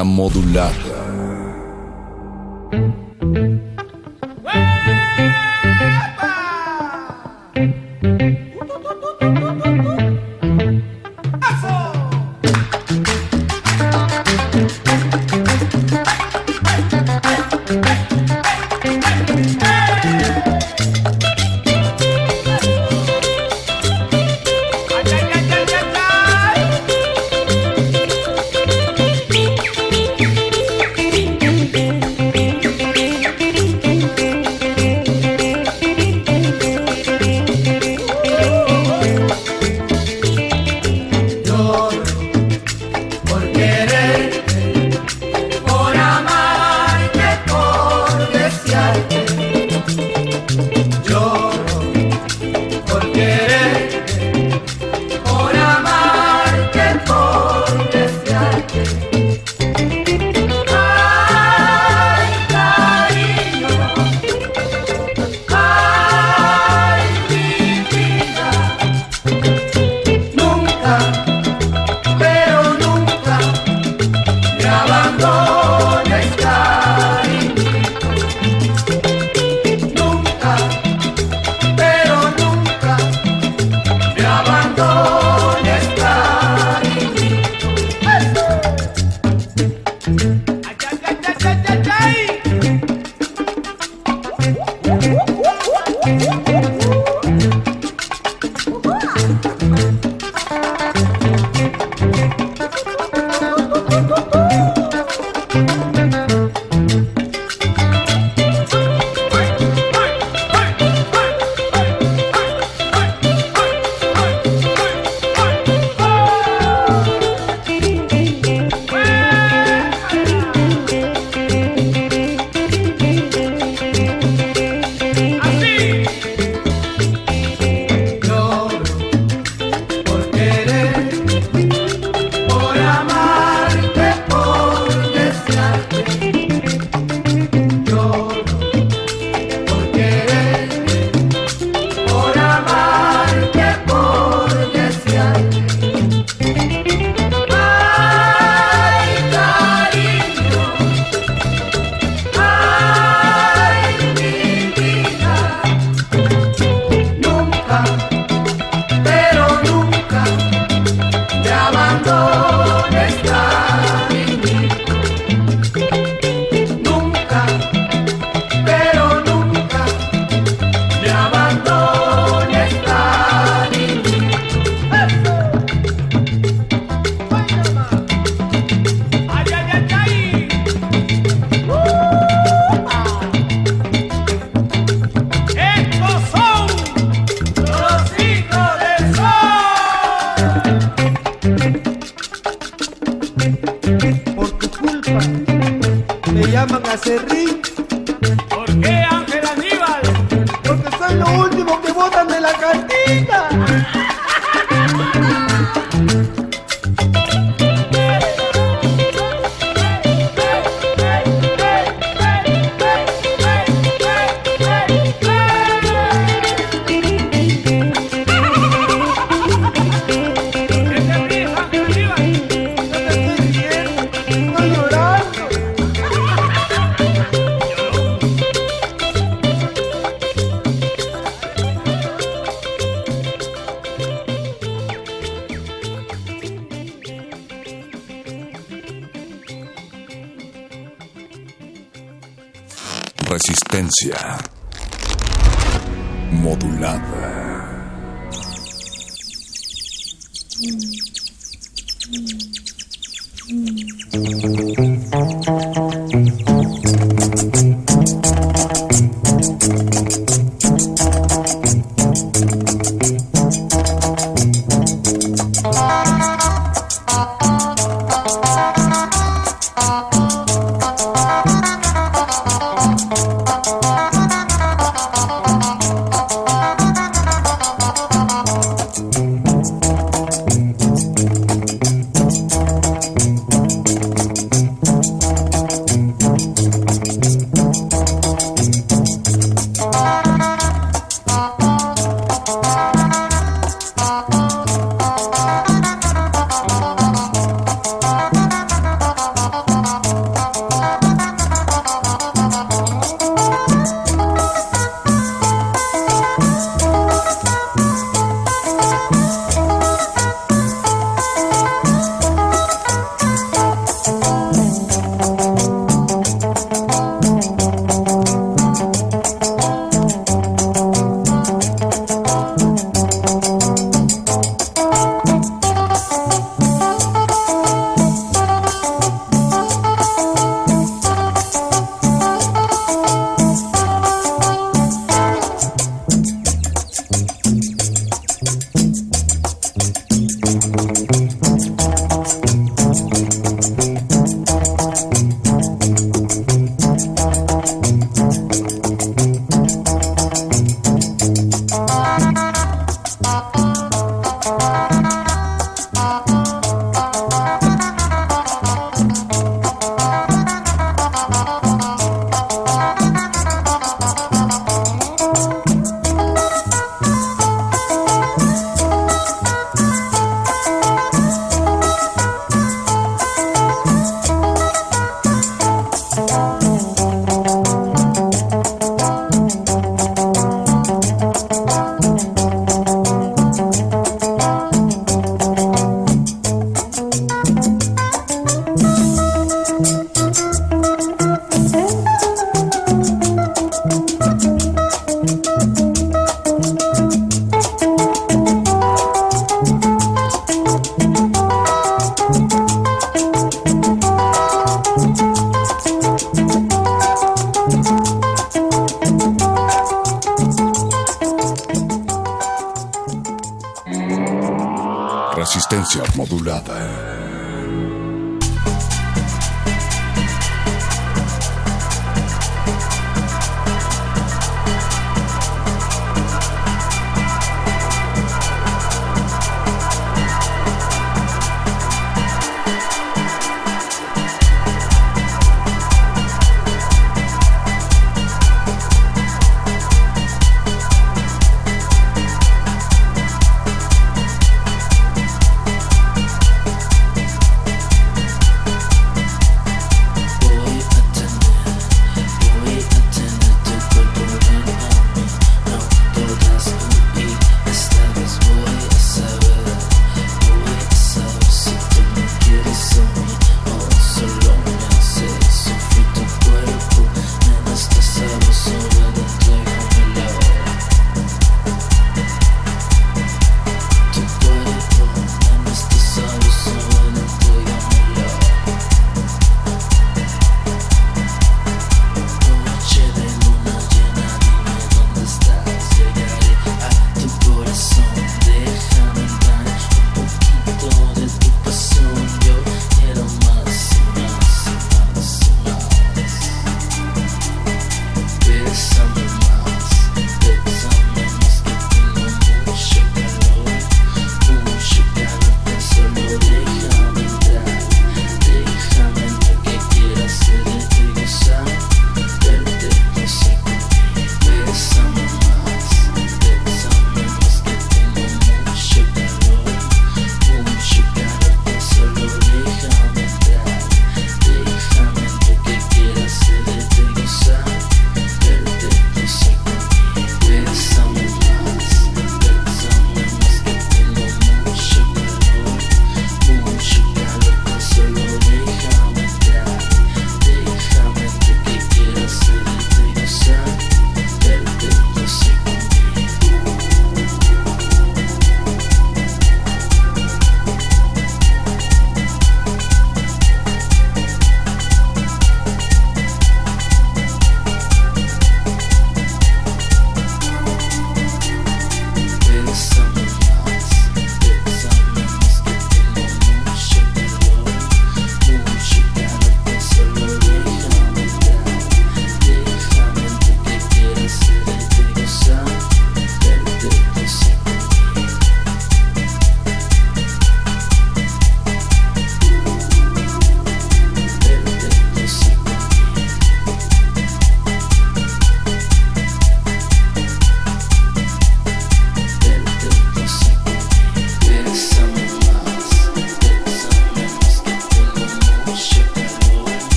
Modulada. Modulada.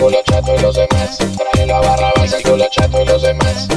culo chato y los demás. Trae la barra, base el culo chato y los demás.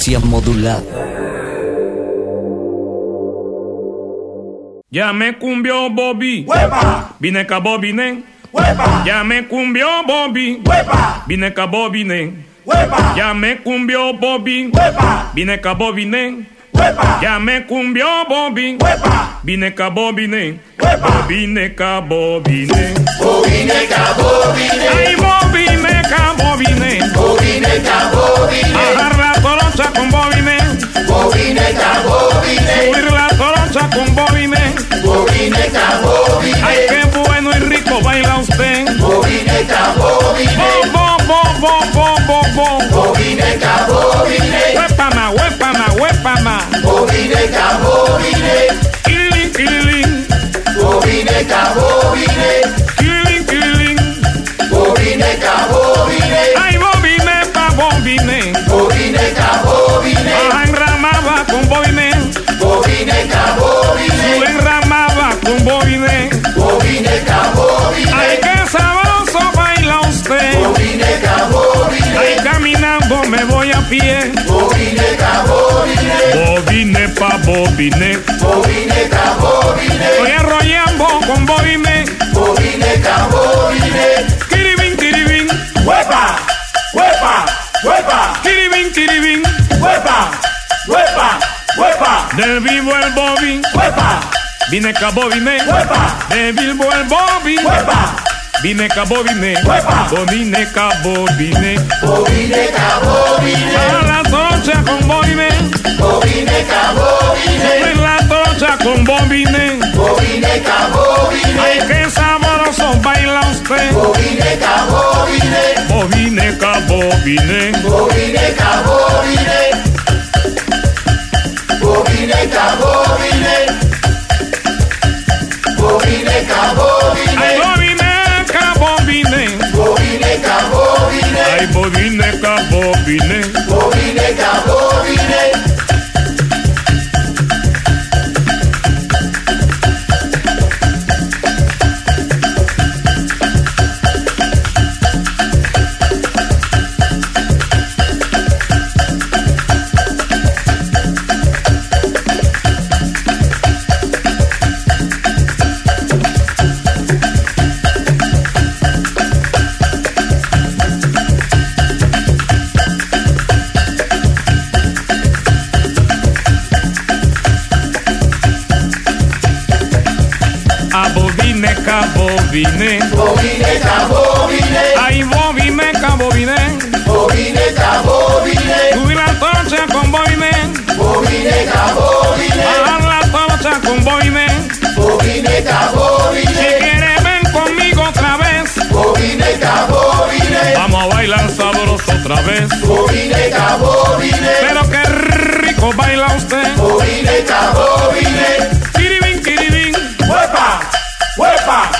Resistencia modulada. Ya me cumbió Bobby. Vine ca Bobine. Ya me cumbió Bobby. Vine ca Bobine. Ya me cumbió Bobby. Vine ca Bobine. Ya me cumbió Bobby. Vine ca Bobine. Bobine ca Bobine. Bobine ca bobine, Ay, Bobine ca Bobine. bobine bobine, bobine ca bobine, Subir la torocha con Bobine. bobine ca bobine, Ay, qué bueno y rico baila usted. bobine ca bobine, Bo, bo, bo, bo, bo, bo, bo. bobine ca bobine, Huépama, huépama, huépama. bobine ca bobine, Killing, killing, bobine ca bobine, killing, killing. bobine ca bobine, Ay, bobine pa bobine. bobine ca bobine, bobine ca Tú bobine, enramaba con bobine. bobine ca Ay, bobine, qué sabroso baila usted. bobine ca bobine, Ay, caminando me voy a pie. bobine ca bobine, Bobine pa bobine. bobine ca bobine, Estoy enrollando con bobine. bobine vivo el bobby. ¡Huepa! Vine ca bobine. ¡Huepa! De Bilbo el Bobby. ¡Huepa! Vine ca bobine. Huepa. Ca bobine. ¡Bobine ca bobine! A la tocha con bobine. ¡Bobine ca bobine! En la tocha con bobine. ¡Bobine ca bobine! Ay, qué sabroso baila usted. ¡Bobine ca bobine! Bobine ca bobine. ¡Bobine ca bobine! ¡Bobine ca bobine! ¡Bobine ca Ay, bobine! bobine ca bobine. ¡Bobine ca bobine! Ay, bobine ca bobine. ¡Bobine ca bobine! bobiné. Bobineca, bobiné. Ay, bobineca, bobiné. Bobineca, bobiné. Subí la torcha con bobiné. Bobineca, bobiné. Bajar la torcha con bobiné. Bobineca, bobiné. Si quieres ven conmigo otra vez. Bobineca, bobiné. Vamos a bailar sabroso otra vez. Bobineca, bobiné. Pero qué rico baila usted. Bobineca, bobiné. Kiribin, kiribin. ¡Huepa! ¡Huepa!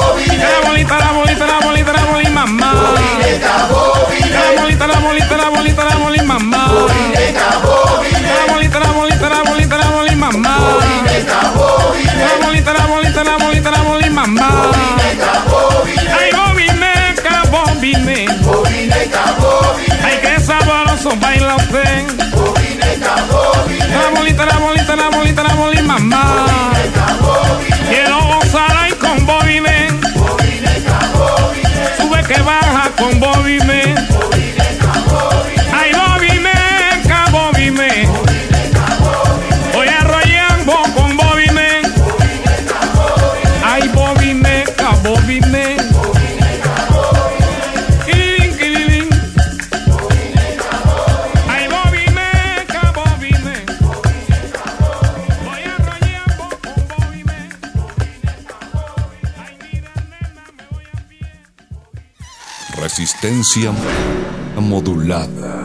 mamá. Bolineta. La bolita, la bolita, la bolita, la bolita, mamá. La bolita, la bolita, la bolita, la bolita, mamá. La bolita, la bolita, la bolita, la bolita, mamá. Ay, bobine. Bolineta. Ay, qué sabroso baila usted. La bolita, la bolita, la bolita, la bolita, mamá. Quiero gozar ahí con bobine tuve que bajar con Bobby Man. resistencia modulada.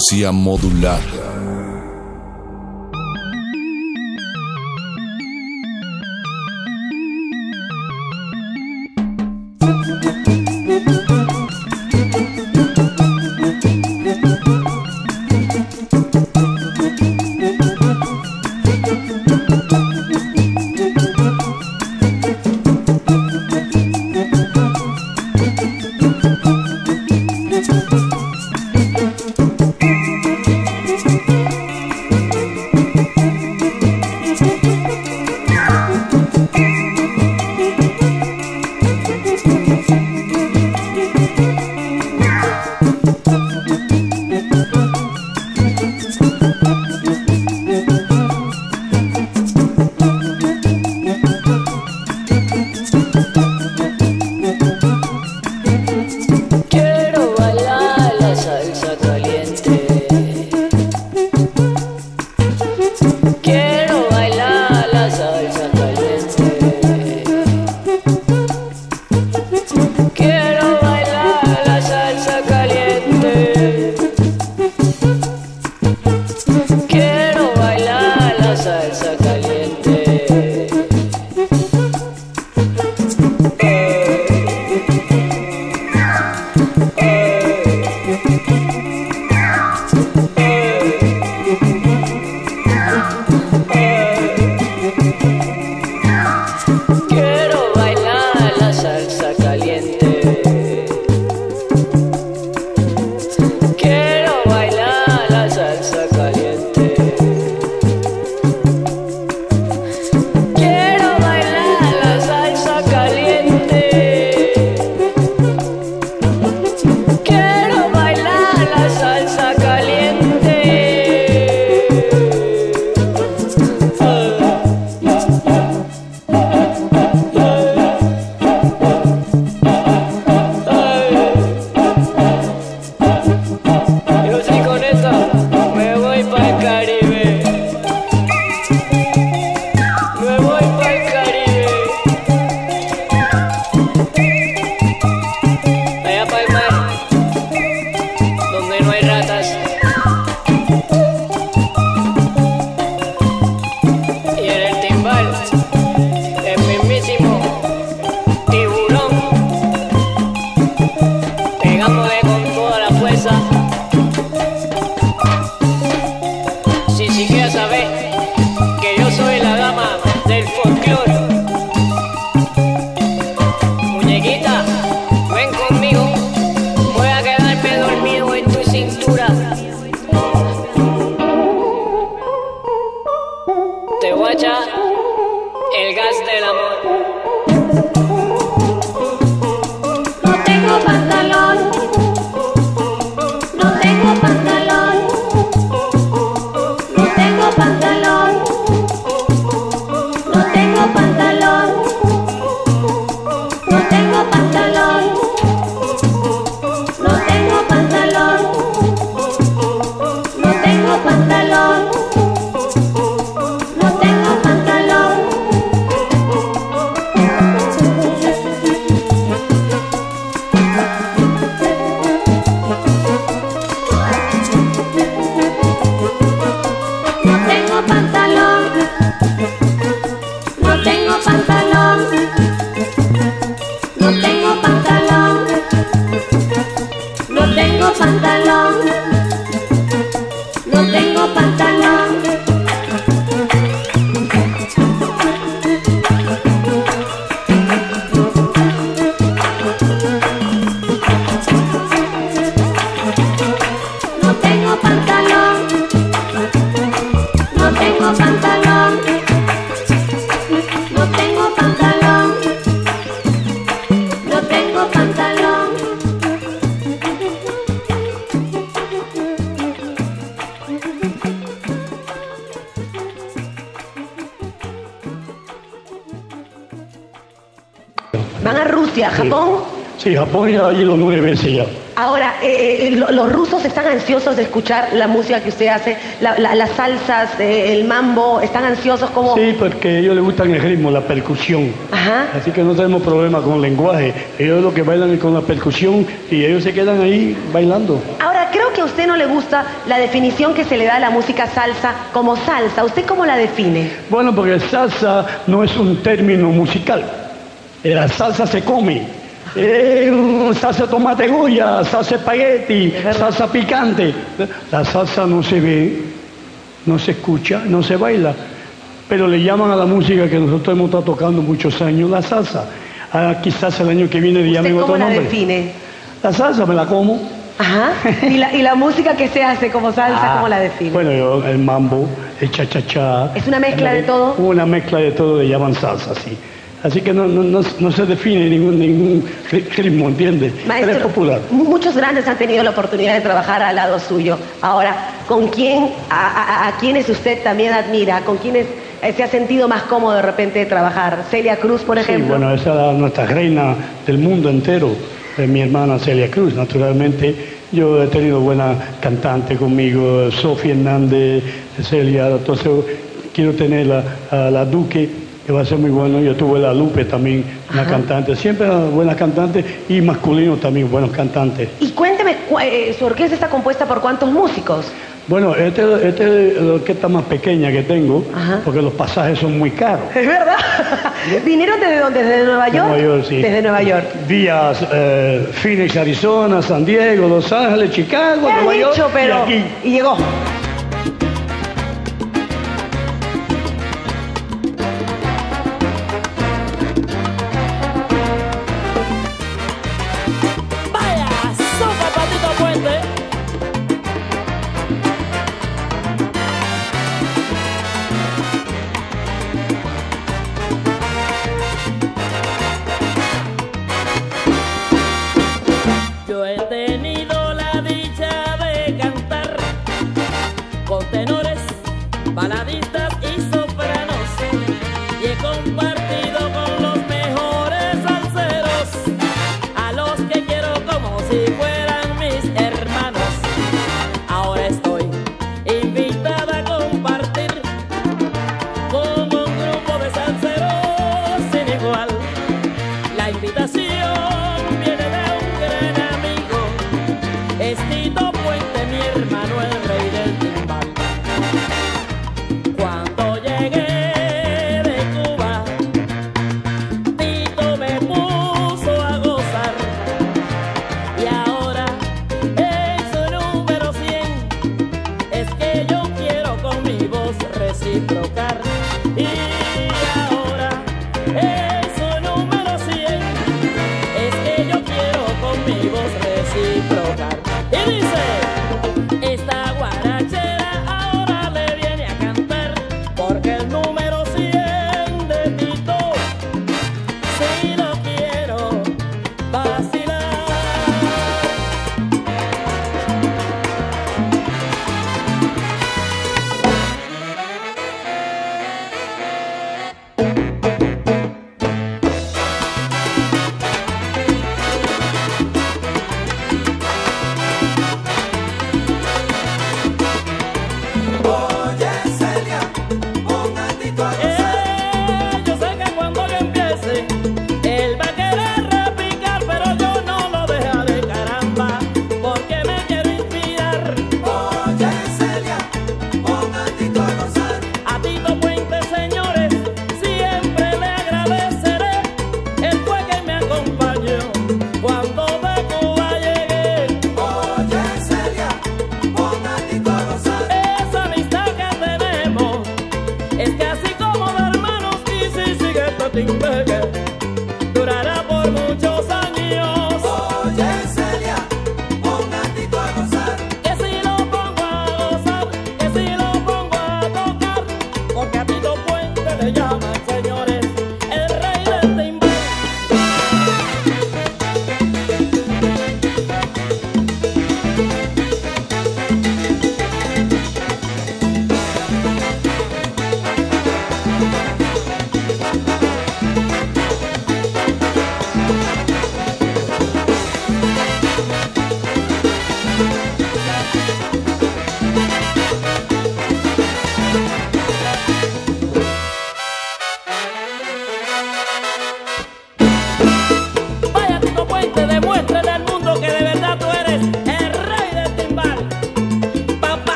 Resistencia modulada. Ido nueve veces ya. Ahora, eh, eh, lo- los rusos están ansiosos de escuchar la música que usted hace, la- la- las salsas, eh, el mambo, están ansiosos como... Sí, porque a ellos les gustan el ritmo, la percusión. Ajá. Así que no tenemos problema con el lenguaje. Ellos lo que bailan es con la percusión y ellos se quedan ahí bailando. Ahora, creo que a usted no le gusta la definición que se le da a la música salsa como salsa. ¿Usted cómo la define? Bueno, porque salsa no es un término musical. La salsa se come. Eh, salsa de tomate goya, salsa espagueti, salsa picante. La salsa no se ve, no se escucha, no se baila. Pero le llaman a la música que nosotros hemos estado tocando muchos años la salsa. Ah, quizás el año que viene llamen ¿Usted otro cómo la nombre. define? La salsa me la como. Ajá. ¿Y la, y la música que se hace como salsa, Ah, cómo la define? Bueno, yo, el mambo, el cha-cha-cha. ¿Es una mezcla de todo? Una mezcla de todo le llaman salsa, sí. Así que no, no, no, no se define ningún, ningún ri- ritmo, ¿entiendes? Pero es Maestro, popular. mu- muchos grandes han tenido la oportunidad de trabajar al lado suyo. Ahora, ¿con quién, a, a- a quiénes usted también admira? ¿Con quiénes eh, se ha sentido más cómodo de repente de trabajar? Celia Cruz, por Sí, ejemplo. bueno, esa es nuestra reina del mundo entero, eh, mi hermana Celia Cruz. Naturalmente, yo he tenido buena cantante conmigo, Sofía Hernández, Celia, entonces quiero tener la, a la Duque, que va a ser muy bueno. Yo tuve la Lupe también, una cantante, siempre buenas cantantes y masculinos también, buenos cantantes. Y cuénteme, cu- eh, ¿su orquesta está compuesta por cuántos músicos? Bueno, esta este es la orquesta más pequeña que tengo, porque los pasajes son muy caros. ¿Es verdad? ¿Vinieron desde dónde? ¿Desde Nueva York? Nueva York, sí. Desde Nueva York. Vía eh, Phoenix, Arizona, San Diego, Los Ángeles, Chicago, ¿Qué han Nueva York hecho, pero... y aquí. Y llegó.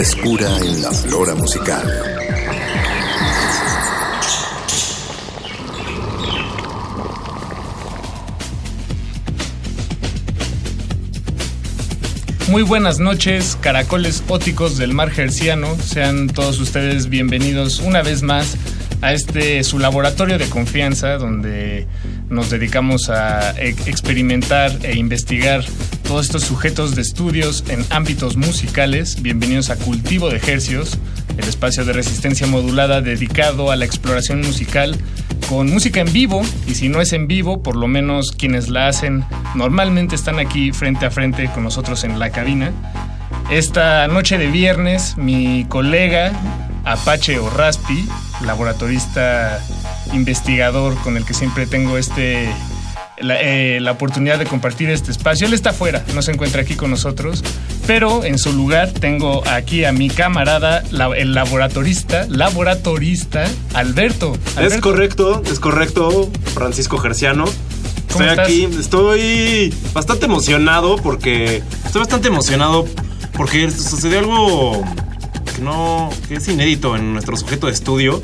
Frescura en la flora musical. Muy buenas noches, caracoles óticos del mar gerciano. Sean todos ustedes bienvenidos una vez más a este su laboratorio de confianza donde nos dedicamos a e- experimentar e investigar todos estos sujetos de estudios en ámbitos musicales. Bienvenidos a Cultivo de Hercios, el espacio de resistencia modulada dedicado a la exploración musical con música en vivo y si no es en vivo, por lo menos quienes la hacen normalmente están aquí frente a frente con nosotros en la cabina. Esta noche de viernes, mi colega Apache o Raspi, laboratorista investigador con el que siempre tengo este la, eh, la oportunidad de compartir este espacio. Él está afuera, no se encuentra aquí con nosotros, pero en su lugar tengo aquí a mi camarada, la- el laboratorista, laboratorista Alberto. Es Alberto, correcto, es correcto, Francisco Gerciano. ¿Cómo Estoy estás? aquí, estoy bastante emocionado porque estoy bastante emocionado porque sucedió algo que no que es inédito en nuestro sujeto de estudio.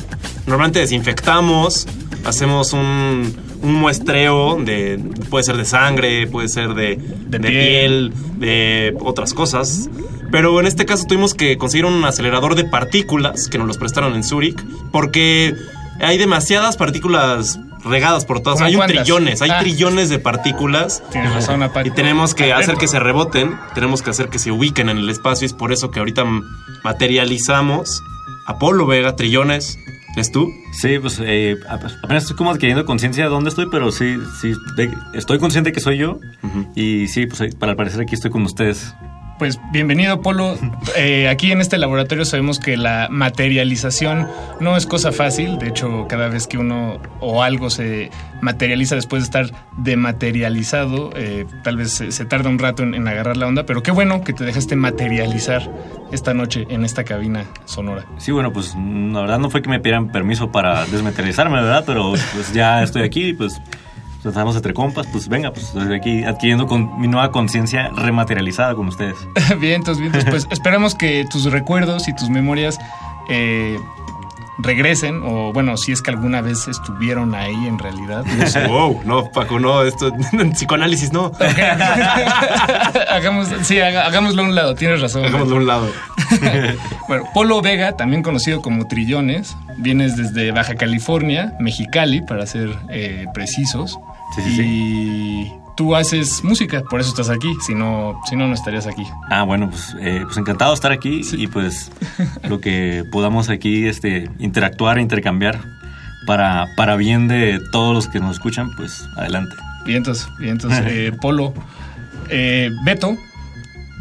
Normalmente desinfectamos, hacemos un, un muestreo de puede ser de sangre, puede ser de, de piel, de otras cosas. Pero en este caso tuvimos que conseguir un acelerador de partículas que nos los prestaron en Zurich porque hay demasiadas partículas regadas por todas. ¿Cómo Hay un trillones, hay Ah. trillones de partículas. Tienes razón. Y tenemos que hacer que se reboten, tenemos que hacer que se ubiquen en el espacio. Es por eso que ahorita materializamos Apolo Vega, trillones, ¿Es tú? Sí, pues eh, apenas estoy como adquiriendo conciencia de dónde estoy, pero sí, sí, de- estoy consciente que soy yo. Y sí, pues para parecer aquí estoy con ustedes. Pues bienvenido, Polo. Eh, aquí en este laboratorio sabemos que la materialización no es cosa fácil. De hecho, cada vez que uno o algo se materializa después de estar dematerializado, eh, tal vez se, se tarda un rato en, en agarrar la onda. Pero qué bueno que te dejaste materializar esta noche en esta cabina sonora. Sí, bueno, pues la verdad no fue que me pidieran permiso para desmaterializarme, ¿verdad? Pero pues ya estoy aquí, pues estamos entre compas, pues venga, pues estoy aquí adquiriendo con mi nueva conciencia rematerializada con ustedes. Vientos, vientos. Pues esperamos que tus recuerdos y tus memorias eh, regresen, o bueno, si es que alguna vez estuvieron ahí en realidad. No sé. Wow, no, Paco, no, esto psicoanálisis no. Hagamos, sí, haga- hagámoslo a un lado, tienes razón. Hagámoslo a un lado. bueno, Polo Vega, también conocido como Trillones, vienes desde Baja California, Mexicali, para ser eh, precisos. Y tú haces música, por eso estás aquí, si no, si no, no estarías aquí. Ah, bueno, pues, eh, pues encantado de estar aquí y pues lo que podamos aquí este, interactuar, intercambiar para, para bien de todos los que nos escuchan, pues adelante. Vientos, vientos. Eh, Polo, eh, Beto,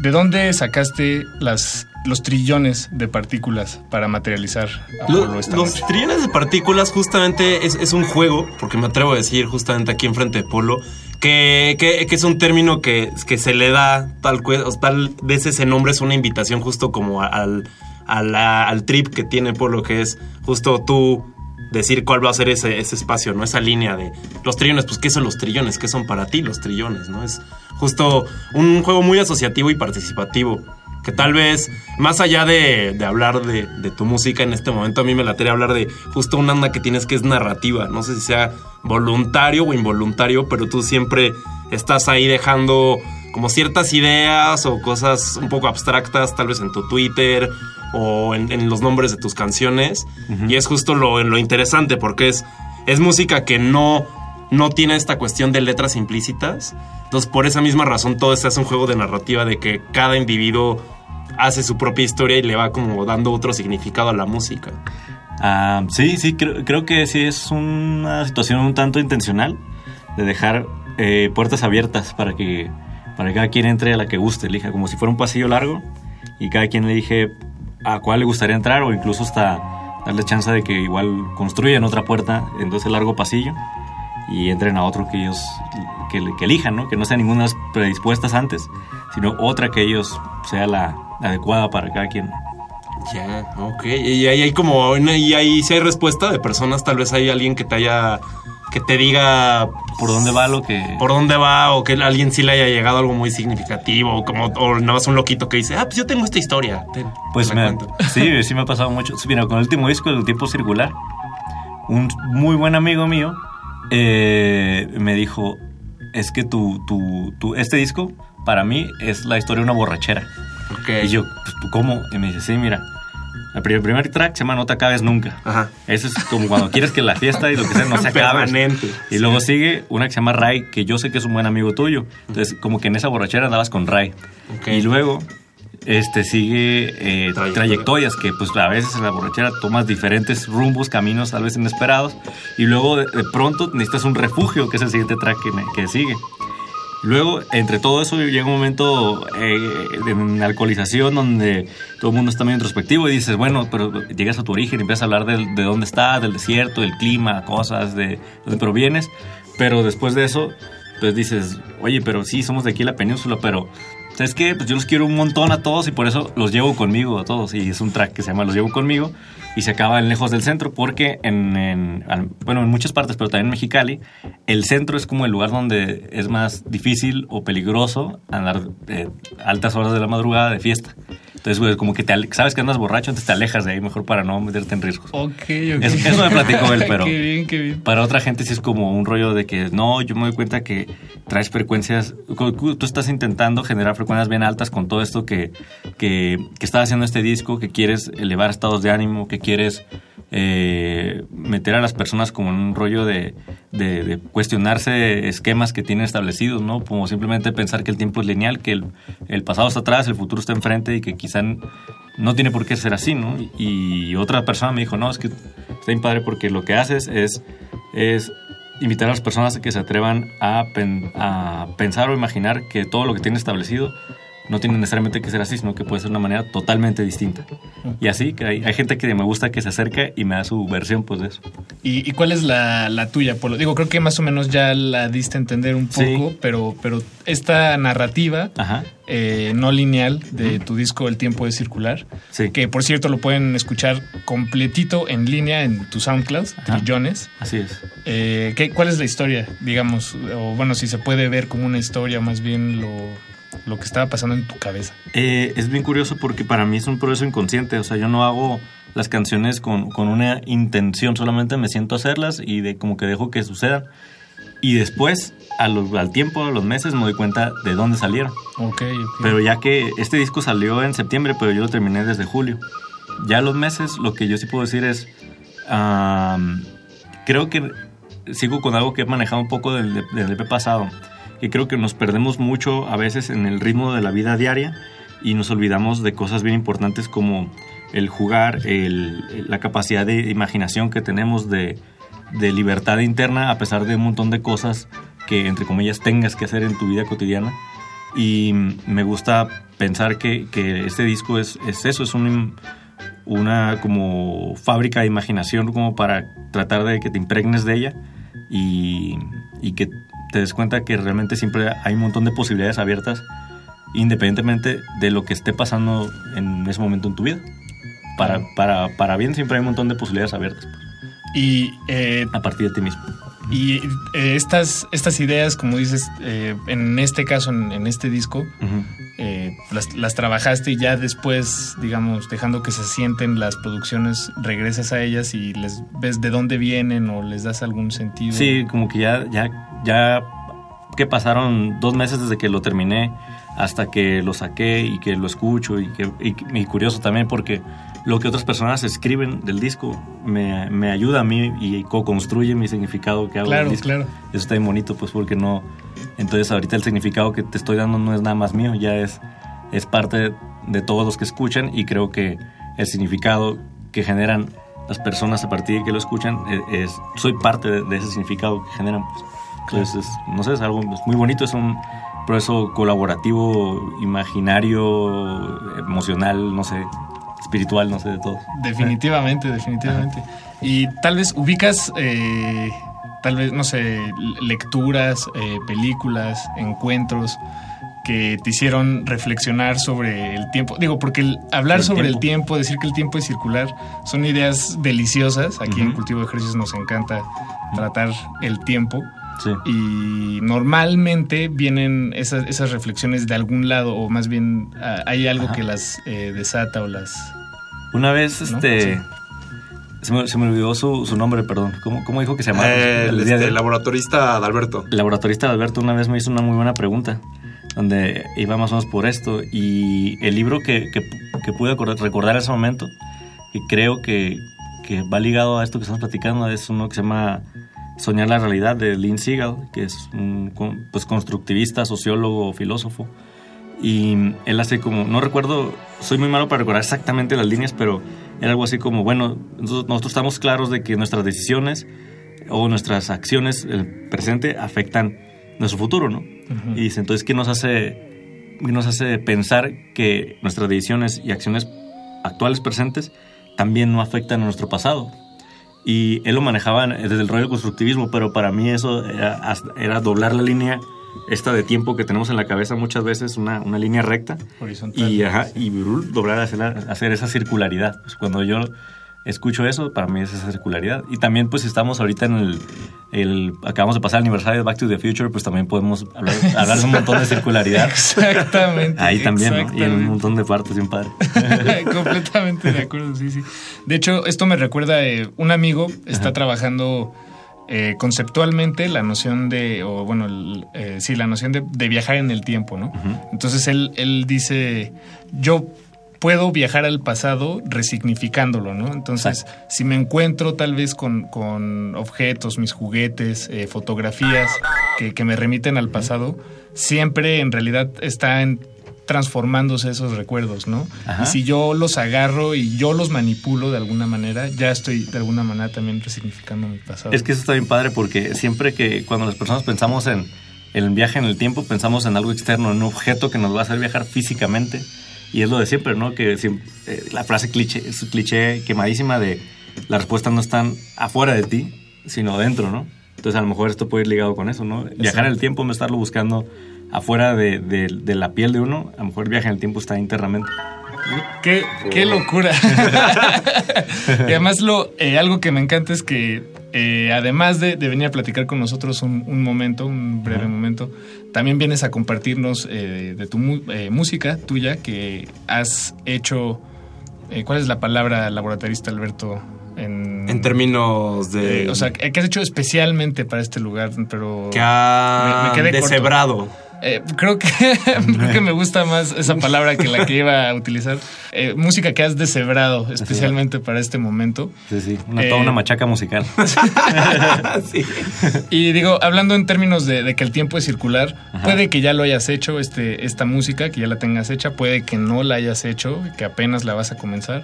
¿de dónde sacaste las, los trillones de partículas para materializar a Lo- los noche? trillones de partículas justamente es, es un juego, porque me atrevo a decir justamente aquí enfrente de Polo, que, que- que es un término que, que se le da tal, tal vez ese nombre es una invitación justo como al, a la- al trip que tiene Polo, que es justo tú decir cuál va a ser ese, ese espacio, ¿no? Esa línea de los trillones, pues ¿qué son los trillones? ¿Qué son para ti los trillones? ¿No? Es justo un juego muy asociativo y participativo. Que tal vez, más allá de, de hablar de, de tu música en este momento, a mí me latería hablar de justo una anda que tienes que es narrativa. No sé si sea voluntario o involuntario, pero tú siempre estás ahí dejando como ciertas ideas o cosas un poco abstractas, tal vez en tu Twitter o en, en los nombres de tus canciones. Y es justo lo, lo interesante porque es, es música que no, no tiene esta cuestión de letras implícitas. Entonces, por esa misma razón, todo esto es un juego de narrativa de que cada individuo hace su propia historia y le va como dando otro significado a la música. Ah, sí, sí, creo, que sí es una situación un tanto intencional de dejar eh, puertas abiertas para que, para que cada quien entre a la que guste, elija como si fuera un pasillo largo y cada quien elige a cuál le gustaría entrar o incluso hasta darle chance de que igual construyan otra puerta en ese largo pasillo y entren a otro que ellos que, que elijan, ¿no? Que no sean ninguna predispuestas antes, sino otra que ellos sea la adecuada para cada quien. Ya, ok. Y ahí hay como, y ahí si hay respuesta de personas, tal vez hay alguien que te haya, que te diga por dónde va lo que, por dónde va o que alguien sí le haya llegado algo muy significativo o como, o nada más un loquito que dice, ah, pues yo tengo esta historia. Pues te me- cuento". sí, sí me ha pasado mucho. Mira, con el último disco, El Tiempo Circular, un muy buen amigo mío eh, me dijo, es que tu, tu, tu- este disco para mí es la historia de una borrachera. Y yo, pues, ¿cómo? Y me dice, sí, mira, el primer, primer track se llama No te acabes nunca. Ajá. Ese es como cuando quieres que la fiesta y lo que sea no se acabe. Permanente. Y luego sigue una que se llama Ray, que yo sé que es un buen amigo tuyo. Entonces, como que en esa borrachera andabas con Ray. Y luego este sigue eh, trayectorias que pues a veces en la borrachera tomas diferentes rumbos, caminos tal vez inesperados y luego de, de pronto necesitas un refugio que es el siguiente track que, que sigue. Luego, entre todo eso, llega un momento eh, de alcoholización donde todo el mundo está medio introspectivo y dices, bueno, pero llegas a tu origen empiezas a hablar del- de, dónde estás, del desierto, del clima, cosas, de dónde provienes. Pero después de eso, pues dices, oye, pero sí, somos de aquí la península, pero ¿sabes qué? Pues yo los quiero un montón a todos y por eso los llevo conmigo a todos. Y es un track que se llama Los llevo conmigo y se acaba en Lejos del Centro porque en, en- bueno, en muchas partes, pero también en Mexicali, el centro es como el lugar donde es más difícil o peligroso andar eh, altas horas de la madrugada de fiesta. Entonces, pues, como que te, sabes que andas borracho, entonces te alejas de ahí mejor para no meterte en riesgos. Ok, ok. Eso, eso me platicó él, pero qué bien, qué bien. para otra gente sí es como un rollo de que no, yo me doy cuenta que traes frecuencias, cu- cu- tú estás intentando generar frecuencias bien altas con todo esto que, que, que estás haciendo este disco, que quieres elevar estados de ánimo, que quieres eh, meter a las personas como en un rollo de, cuestionarse esquemas que tienen establecidos, ¿no? Como simplemente pensar que el tiempo es lineal, que el, pasado está atrás, el futuro está enfrente y que quizá no tiene por qué ser así, ¿no? Y, otra persona me dijo, no, es que está bien padre porque lo que haces es, es invitar a las personas a que se atrevan a, a pensar o imaginar que todo lo que tiene establecido no tiene necesariamente que ser así, sino que puede ser de una manera totalmente distinta. Y así, que hay, hay, gente que me gusta que se acerca y me da su versión pues de eso. ¿Y, y cuál es la, la, tuya, Polo? Digo, creo que más o menos ya la diste a entender un poco, sí. pero, pero esta narrativa eh, no lineal de tu disco El tiempo es circular, sí. que por cierto lo pueden escuchar completito en línea en tu SoundCloud, Trillones. Así es. Eh, ¿qué, ¿Cuál es la historia, digamos? O bueno, si se puede ver como una historia, más bien lo lo que estaba pasando en tu cabeza? Eh, es bien curioso porque para mí es un proceso inconsciente, o sea, yo no hago las canciones con, con, una intención, solamente me siento a hacerlas y de como que dejo que sucedan. Y después, a los, al tiempo, a los meses, me doy cuenta de dónde salieron. Okay, ok. Pero ya que este disco salió en septiembre, pero yo lo terminé desde julio. Ya a los meses, lo que yo sí puedo decir es, um, creo que sigo con algo que he manejado un poco del, del EP pasado que creo que nos perdemos mucho a veces en el ritmo de la vida diaria y nos olvidamos de cosas bien importantes como el jugar, el, la capacidad de imaginación que tenemos de, de, libertad interna a pesar de un montón de cosas que entre comillas tengas que hacer en tu vida cotidiana. Y me gusta pensar que, que este disco es, es eso, es un, una como fábrica de imaginación como para tratar de que te impregnes de ella y, y que te des cuenta que realmente siempre hay un montón de posibilidades abiertas independientemente de lo que esté pasando en ese momento en tu vida. Para, para, para bien siempre hay un montón de posibilidades abiertas. Y eh, a partir de ti mismo. Y eh, estas, estas ideas, como dices, eh, en este caso, en, en este disco, uh -huh. las, las, trabajaste y ya después, digamos, dejando que se sienten las producciones, regresas a ellas y les ves de dónde vienen o les das algún sentido. Sí, como que ya, ya, ya que pasaron dos meses desde que lo terminé hasta que lo saqué y que lo escucho y que y, y curioso también porque lo que otras personas escriben del disco me, me ayuda a mí y co-construye mi significado que hago claro, del disco. Claro. Eso está bien bonito, pues porque no... Entonces ahorita el significado que te estoy dando no es nada más mío, ya es, es parte de todos los que escuchan y creo que el significado que generan las personas a partir de que lo escuchan es, es soy parte de, de, ese significado que generan. Pues. Entonces, es, no sé, es algo muy bonito, es un proceso colaborativo, imaginario, emocional, no sé, espiritual, no sé, de todo. Definitivamente, definitivamente. Y tal vez ubicas, eh, tal vez, no sé, lecturas, eh, películas, encuentros que te hicieron reflexionar sobre el tiempo. Digo, porque el, hablar el sobre tiempo. el tiempo, decir que el tiempo es circular, son ideas deliciosas. Aquí uh -huh. en Cultivo de Ejercicios nos encanta tratar el tiempo. Sí. Y normalmente vienen esas, esas, reflexiones de algún lado, o más bien uh, hay algo Ajá. que las eh, desata o las. Una vez, ¿no? este. Sí. Se me, se me, olvidó su, su, nombre, perdón. ¿Cómo, ¿Cómo, dijo que se llamaba? Eh, el, este, laboratorista Adalberto. El laboratorista Adalberto una vez me hizo una muy buena pregunta, donde iba más o menos por esto. Y el libro que, que, que pude recordar en ese momento, que creo que, que va ligado a esto que estamos platicando, es uno que se llama Soñar la realidad de Lynn Siegel, que es un pues, constructivista, sociólogo, filósofo. Y él hace como, no recuerdo, soy muy malo para recordar exactamente las líneas, pero era algo así como, bueno, nosotros estamos claros de que nuestras decisiones o nuestras acciones, el presente, afectan nuestro futuro, ¿no? Uh -huh. Y dice, entonces, ¿qué nos hace, qué nos hace pensar que nuestras decisiones y acciones actuales, presentes, también no afectan a nuestro pasado? Y él lo manejaba desde el rollo del constructivismo, pero para mí eso era, era, doblar la línea esta de tiempo que tenemos en la cabeza muchas veces, una, una línea recta, Horizontal. y, ajá, y doblar, hacer, hacer esa circularidad. Pues cuando yo escucho eso, para mí es esa circularidad. Y también pues estamos ahorita en el, el acabamos de pasar el aniversario de Back to the Future, pues también podemos hablar, hablar de un montón de circularidad. Exactamente. Ahí también, exactamente. ¿no? Y en un montón de partes, bien padre. Completamente de acuerdo, sí, sí. De hecho, esto me recuerda, eh, un amigo está Ajá. trabajando eh, conceptualmente la noción de, o bueno, el, eh, sí, la noción de, de, viajar en el tiempo, ¿no? Uh -huh. Entonces él, él dice, yo puedo viajar al pasado resignificándolo, ¿no? Entonces, Exacto. si me encuentro tal vez con, con objetos, mis juguetes, eh, fotografías que, que, me remiten al pasado, siempre en realidad está en transformándose esos recuerdos, ¿no? Ajá. Y si yo los agarro y yo los manipulo de alguna manera, ya estoy de alguna manera también resignificando mi pasado. Es que eso está bien padre porque siempre que cuando las personas pensamos en el viaje en el tiempo, pensamos en algo externo, en un objeto que nos va a hacer viajar físicamente. Y es lo de siempre, ¿no? Que eh, la frase cliché, es un cliché quemadísima de las respuestas no están afuera de ti, sino dentro, ¿no? Entonces a lo mejor esto puede ir ligado con eso, ¿no? Viajar en el tiempo, no estarlo buscando afuera de, de- de la piel de uno, a lo mejor el viaje en el tiempo está internamente. Qué, qué locura. y además lo, eh, algo que me encanta es que eh, además de, de venir a platicar con nosotros un, un momento, un breve momento, también vienes a compartirnos eh, de tu eh, música tuya que has hecho. eh, ¿Cuál es la palabra laboratorista, Alberto? En, En términos de... eh, o sea, que has hecho especialmente para este lugar, pero... que ha deshebrado. Eh, creo que creo que me gusta más esa palabra que la que iba a utilizar. Eh, música que has deshebrado especialmente para este momento. Sí, sí, una, Eh, toda una machaca musical. Y digo, hablando en términos de, de que el tiempo es circular, puede que ya lo hayas hecho, este, esta música, que ya la tengas hecha, puede que no la hayas hecho, que apenas la vas a comenzar.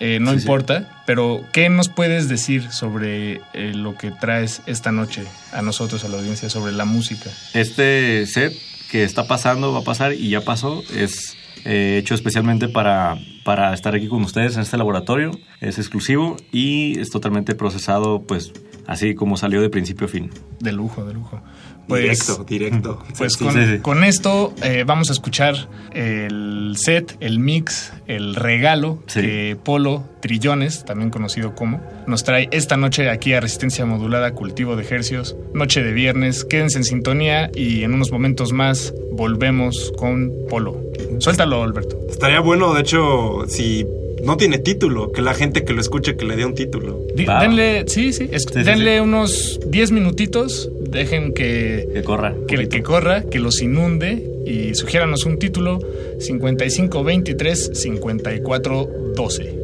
Eh, no Sí, sí. importa, pero ¿qué nos puedes decir sobre eh, lo que traes esta noche a nosotros, a la audiencia, sobre la música? Este set que está pasando, va a pasar y ya pasó, es eh, hecho especialmente para, para estar aquí con ustedes en este laboratorio. Es exclusivo y es totalmente procesado, pues así como salió de principio a fin. De lujo, de lujo. Directo, directo. Pues Sí, con, sí, sí. con esto eh, vamos a escuchar el set, el mix, el regalo que Polo Trillones, también conocido como, nos trae esta noche aquí a Resistencia Modulada, Cultivo de Hercios, noche de viernes. Quédense en sintonía y en unos momentos más volvemos con Polo. Suéltalo, Alberto. Estaría bueno, de hecho, si no tiene título, que la gente que lo escuche que le dé un título. Denle, sí, sí, es- denle unos 10 minutitos, dejen que, que corra, que, que corra, que los inunde y sugiéranos un título 5523 5412.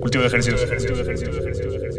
Cultivo de ejercicios. Thank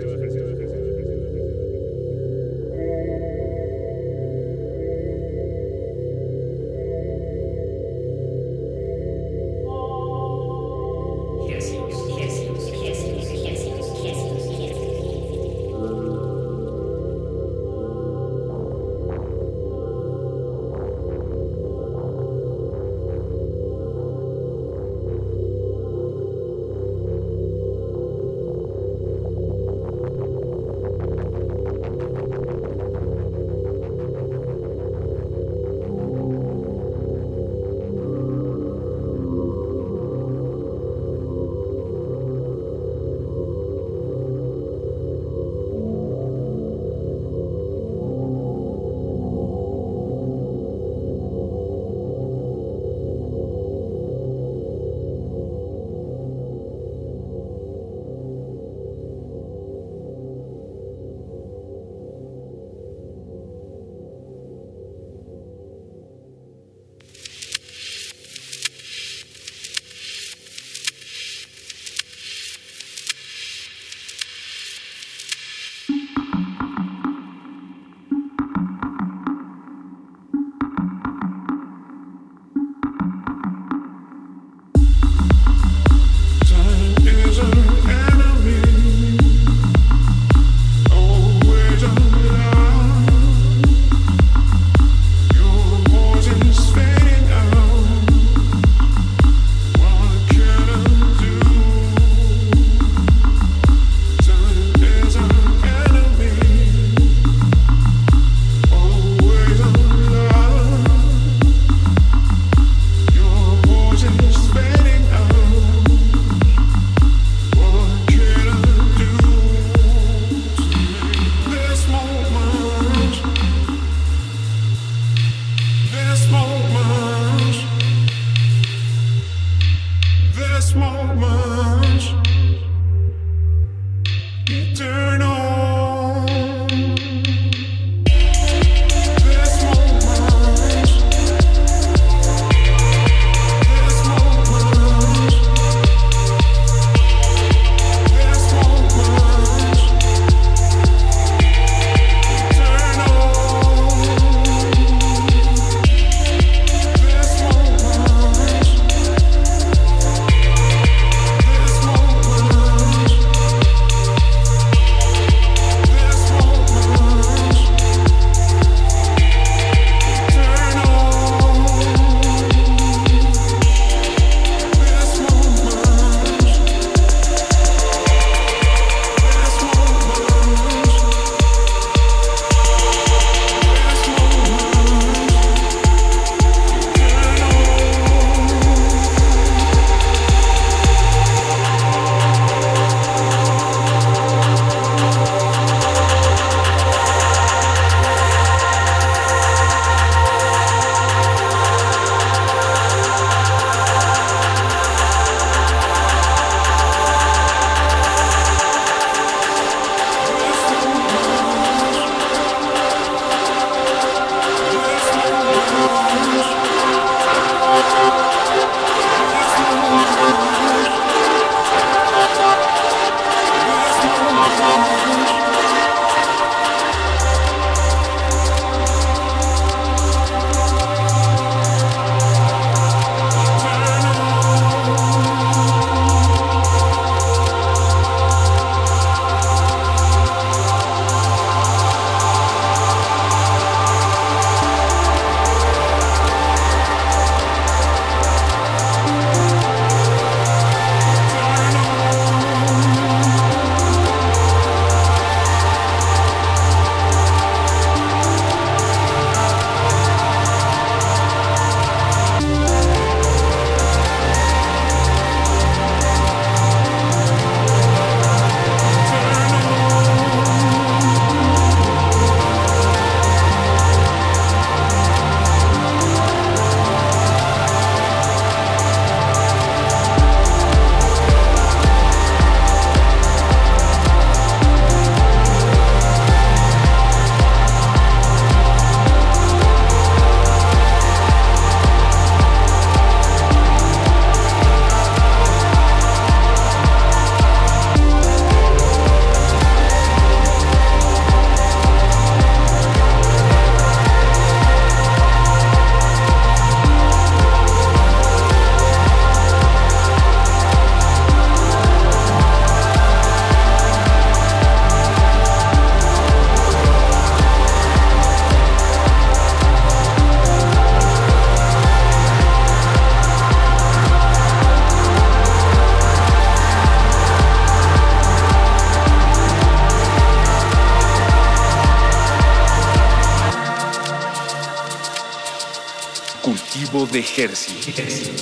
de Hercios.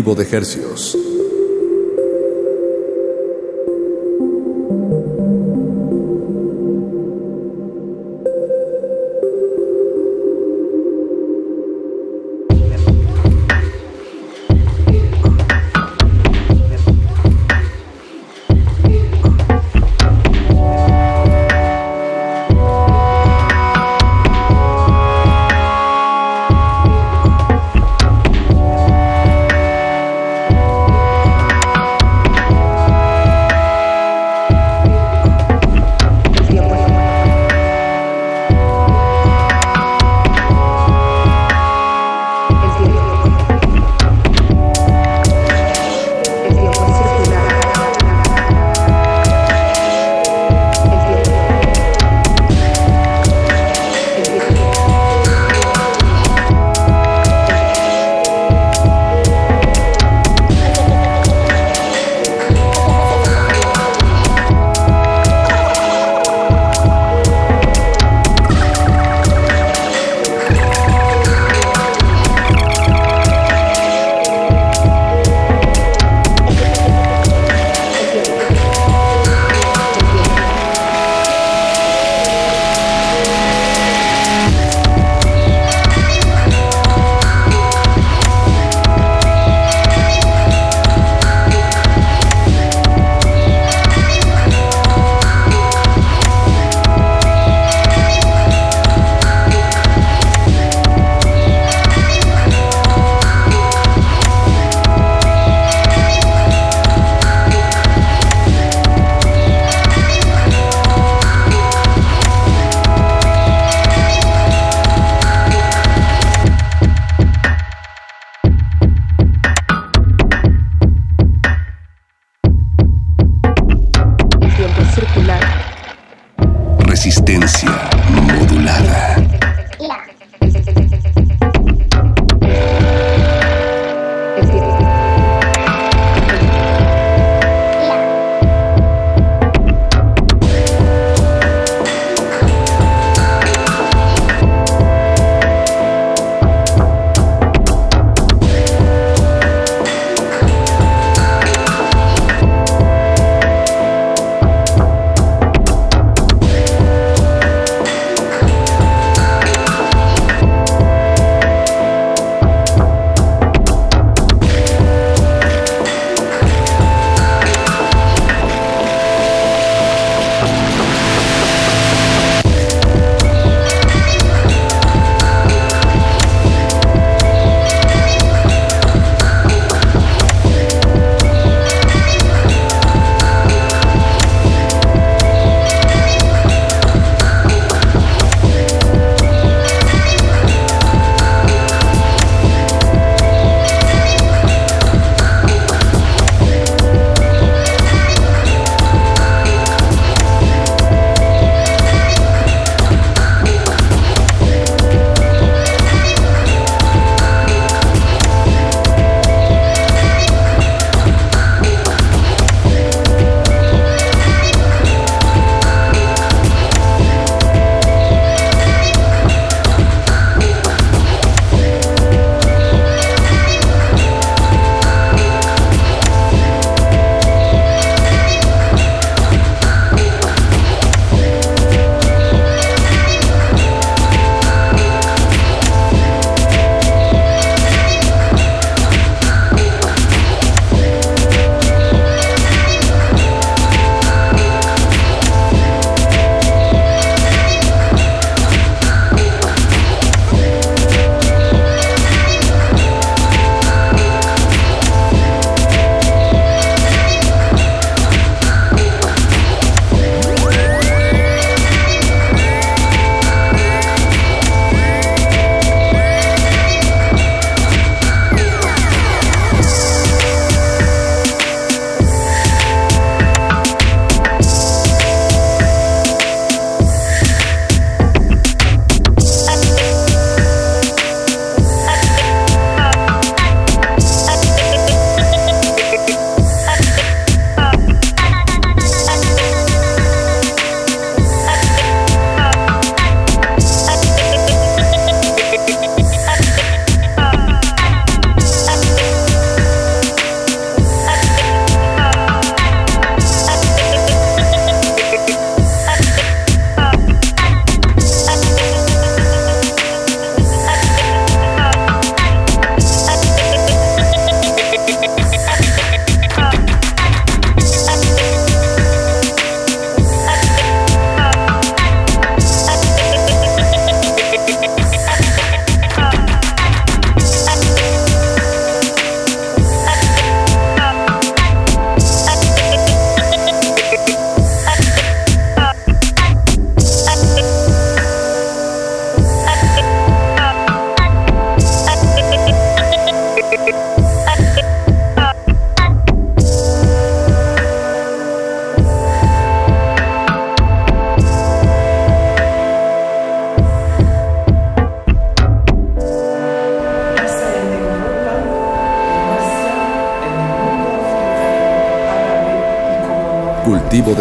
De hercios.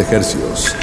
Informativo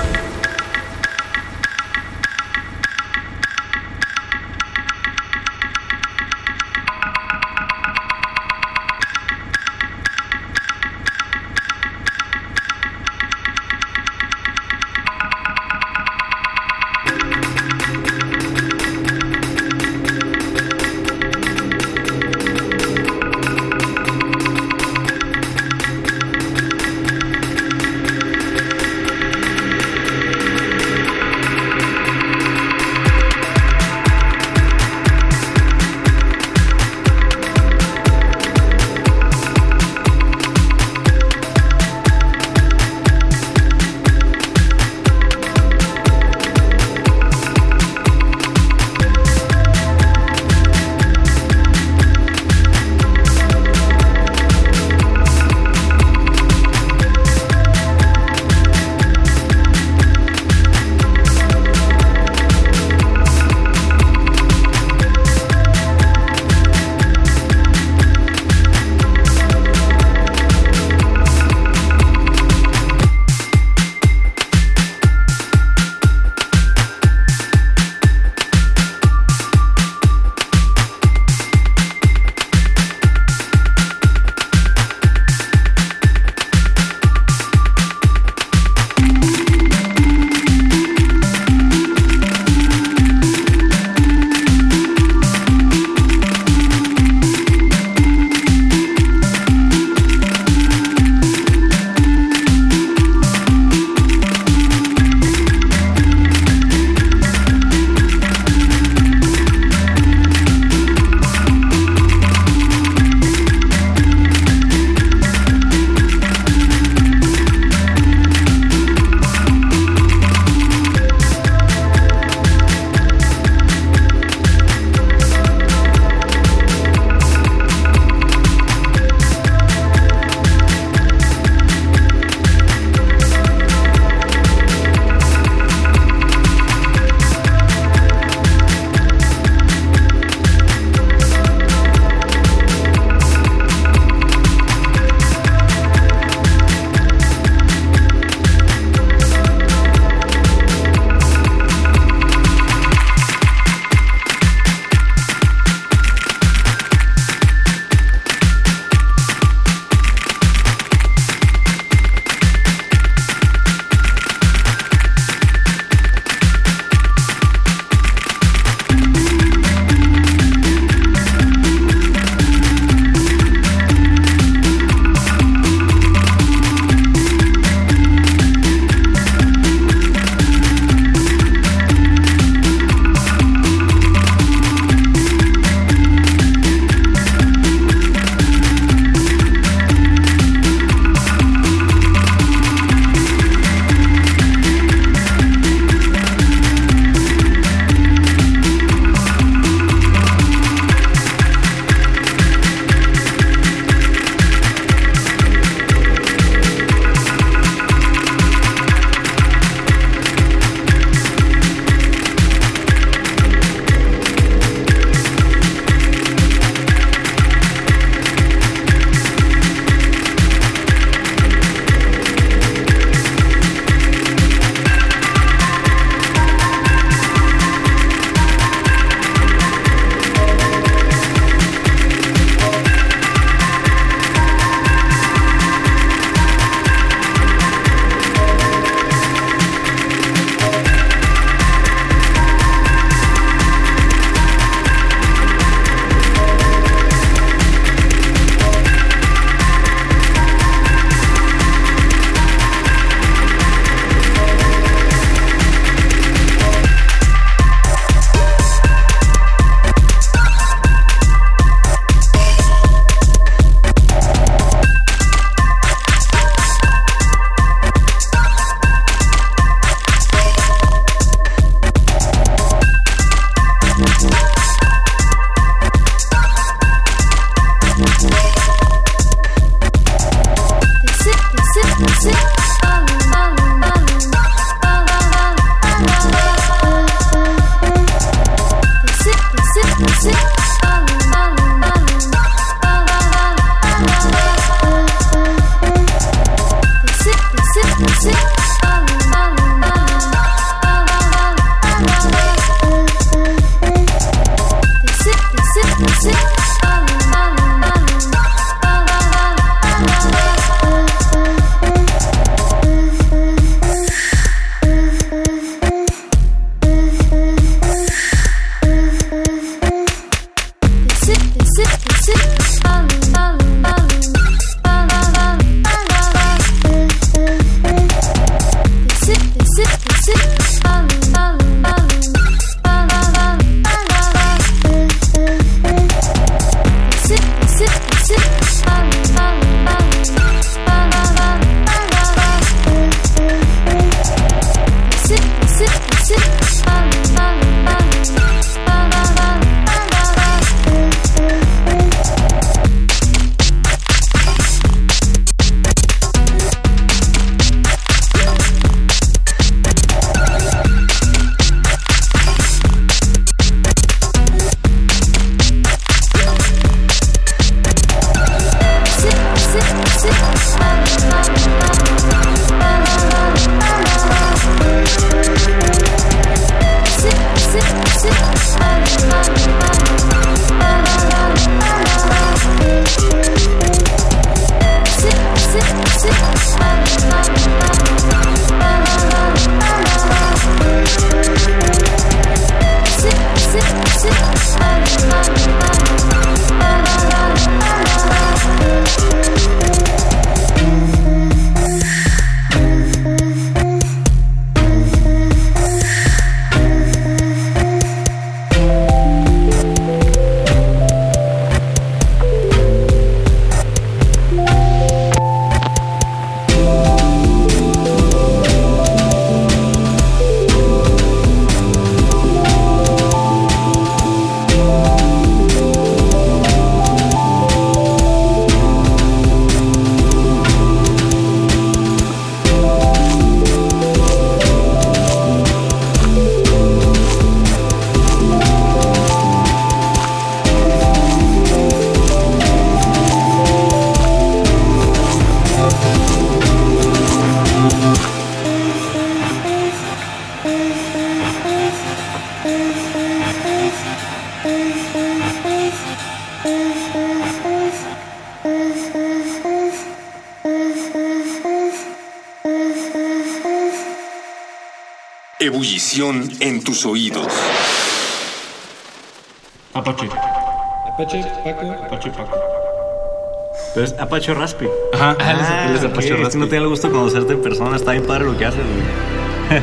Apache Raspi. Ajá. Ah, él es ok, Apache es que Raspi. no tengo el gusto de conocerte en persona. Está bien padre lo que haces, güey.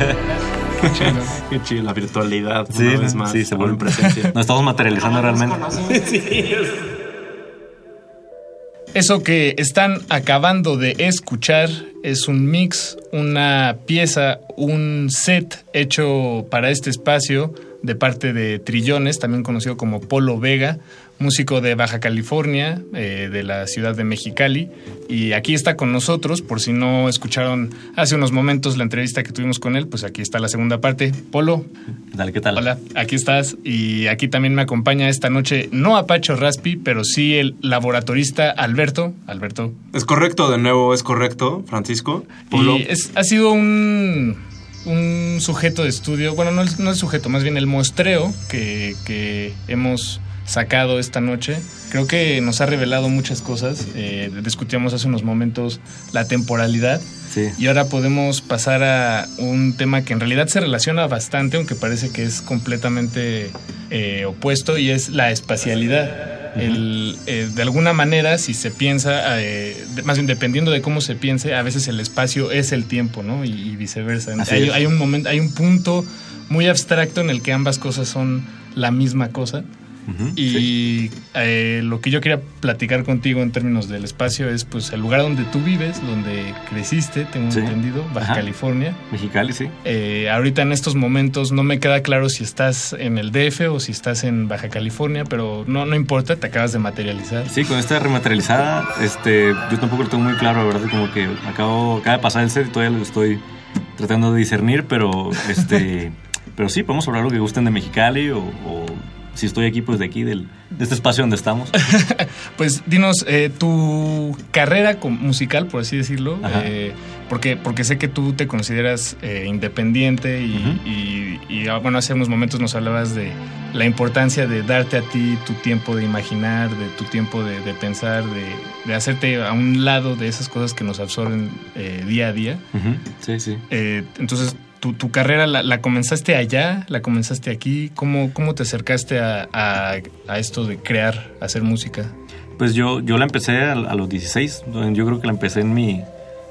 Qué chido. Qué chido, la virtualidad. Sí, una vez más. sí, se vuelve en presencia. Nos estamos materializando realmente. Eso que están acabando de escuchar es un mix, una pieza, un set hecho para este espacio de parte de Trillones, también conocido como Polo Vega, músico de Baja California, eh, de la ciudad de Mexicali. Y aquí está con nosotros, por si no escucharon hace unos momentos la entrevista que tuvimos con él, pues aquí está la segunda parte. Polo, Dale, ¿qué tal? Hola, aquí estás y aquí también me acompaña esta noche no Apacho Raspi, pero sí el laboratorista Alberto. Alberto. Es correcto, de nuevo, es correcto, Francisco. Polo. Y es- ha sido un, un sujeto de estudio, bueno, no el, no el sujeto, más bien el muestreo que, que hemos sacado esta noche. Creo que nos ha revelado muchas cosas. Eh, discutíamos hace unos momentos la temporalidad. Sí. Y ahora podemos pasar a un tema que en realidad se relaciona bastante, aunque parece que es completamente eh, opuesto, y es la espacialidad. El, eh, de alguna manera, si se piensa, eh, más bien dependiendo de cómo se piense, a veces el espacio es el tiempo, ¿no? Y, y viceversa. Hay, hay un momento, hay un punto muy abstracto en el que ambas cosas son la misma cosa. Y eh, lo que yo quería platicar contigo en términos del espacio es pues el lugar donde tú vives, donde creciste, tengo Sí. entendido, Baja Ajá. California. Mexicali, sí. Eh, ahorita en estos momentos no me queda claro si estás en el DF o si estás en Baja California, pero no, no importa, te acabas de materializar. Sí, con esta rematerializada, este, yo tampoco lo tengo muy claro, la verdad, como que acabo, acaba de pasar el set y todavía lo estoy tratando de discernir, pero este, pero sí, podemos hablar lo que gusten de Mexicali o, o si estoy aquí, pues de aquí, del, de este espacio donde estamos. Pues dinos, eh, tu carrera musical, por así decirlo, eh, porque, porque sé que tú te consideras eh, independiente y, y- y, ah, bueno, hace unos momentos nos hablabas de la importancia de darte a ti tu tiempo de imaginar, de tu tiempo de, de pensar, de, de hacerte a un lado de esas cosas que nos absorben eh, día a día. Sí, sí. Eh, entonces, tu, tu carrera la, la comenzaste allá, la comenzaste aquí. ¿Cómo, cómo te acercaste a, a- a esto de crear, hacer música? Pues yo, yo la empecé a, a los 16. Yo creo que la empecé en mi,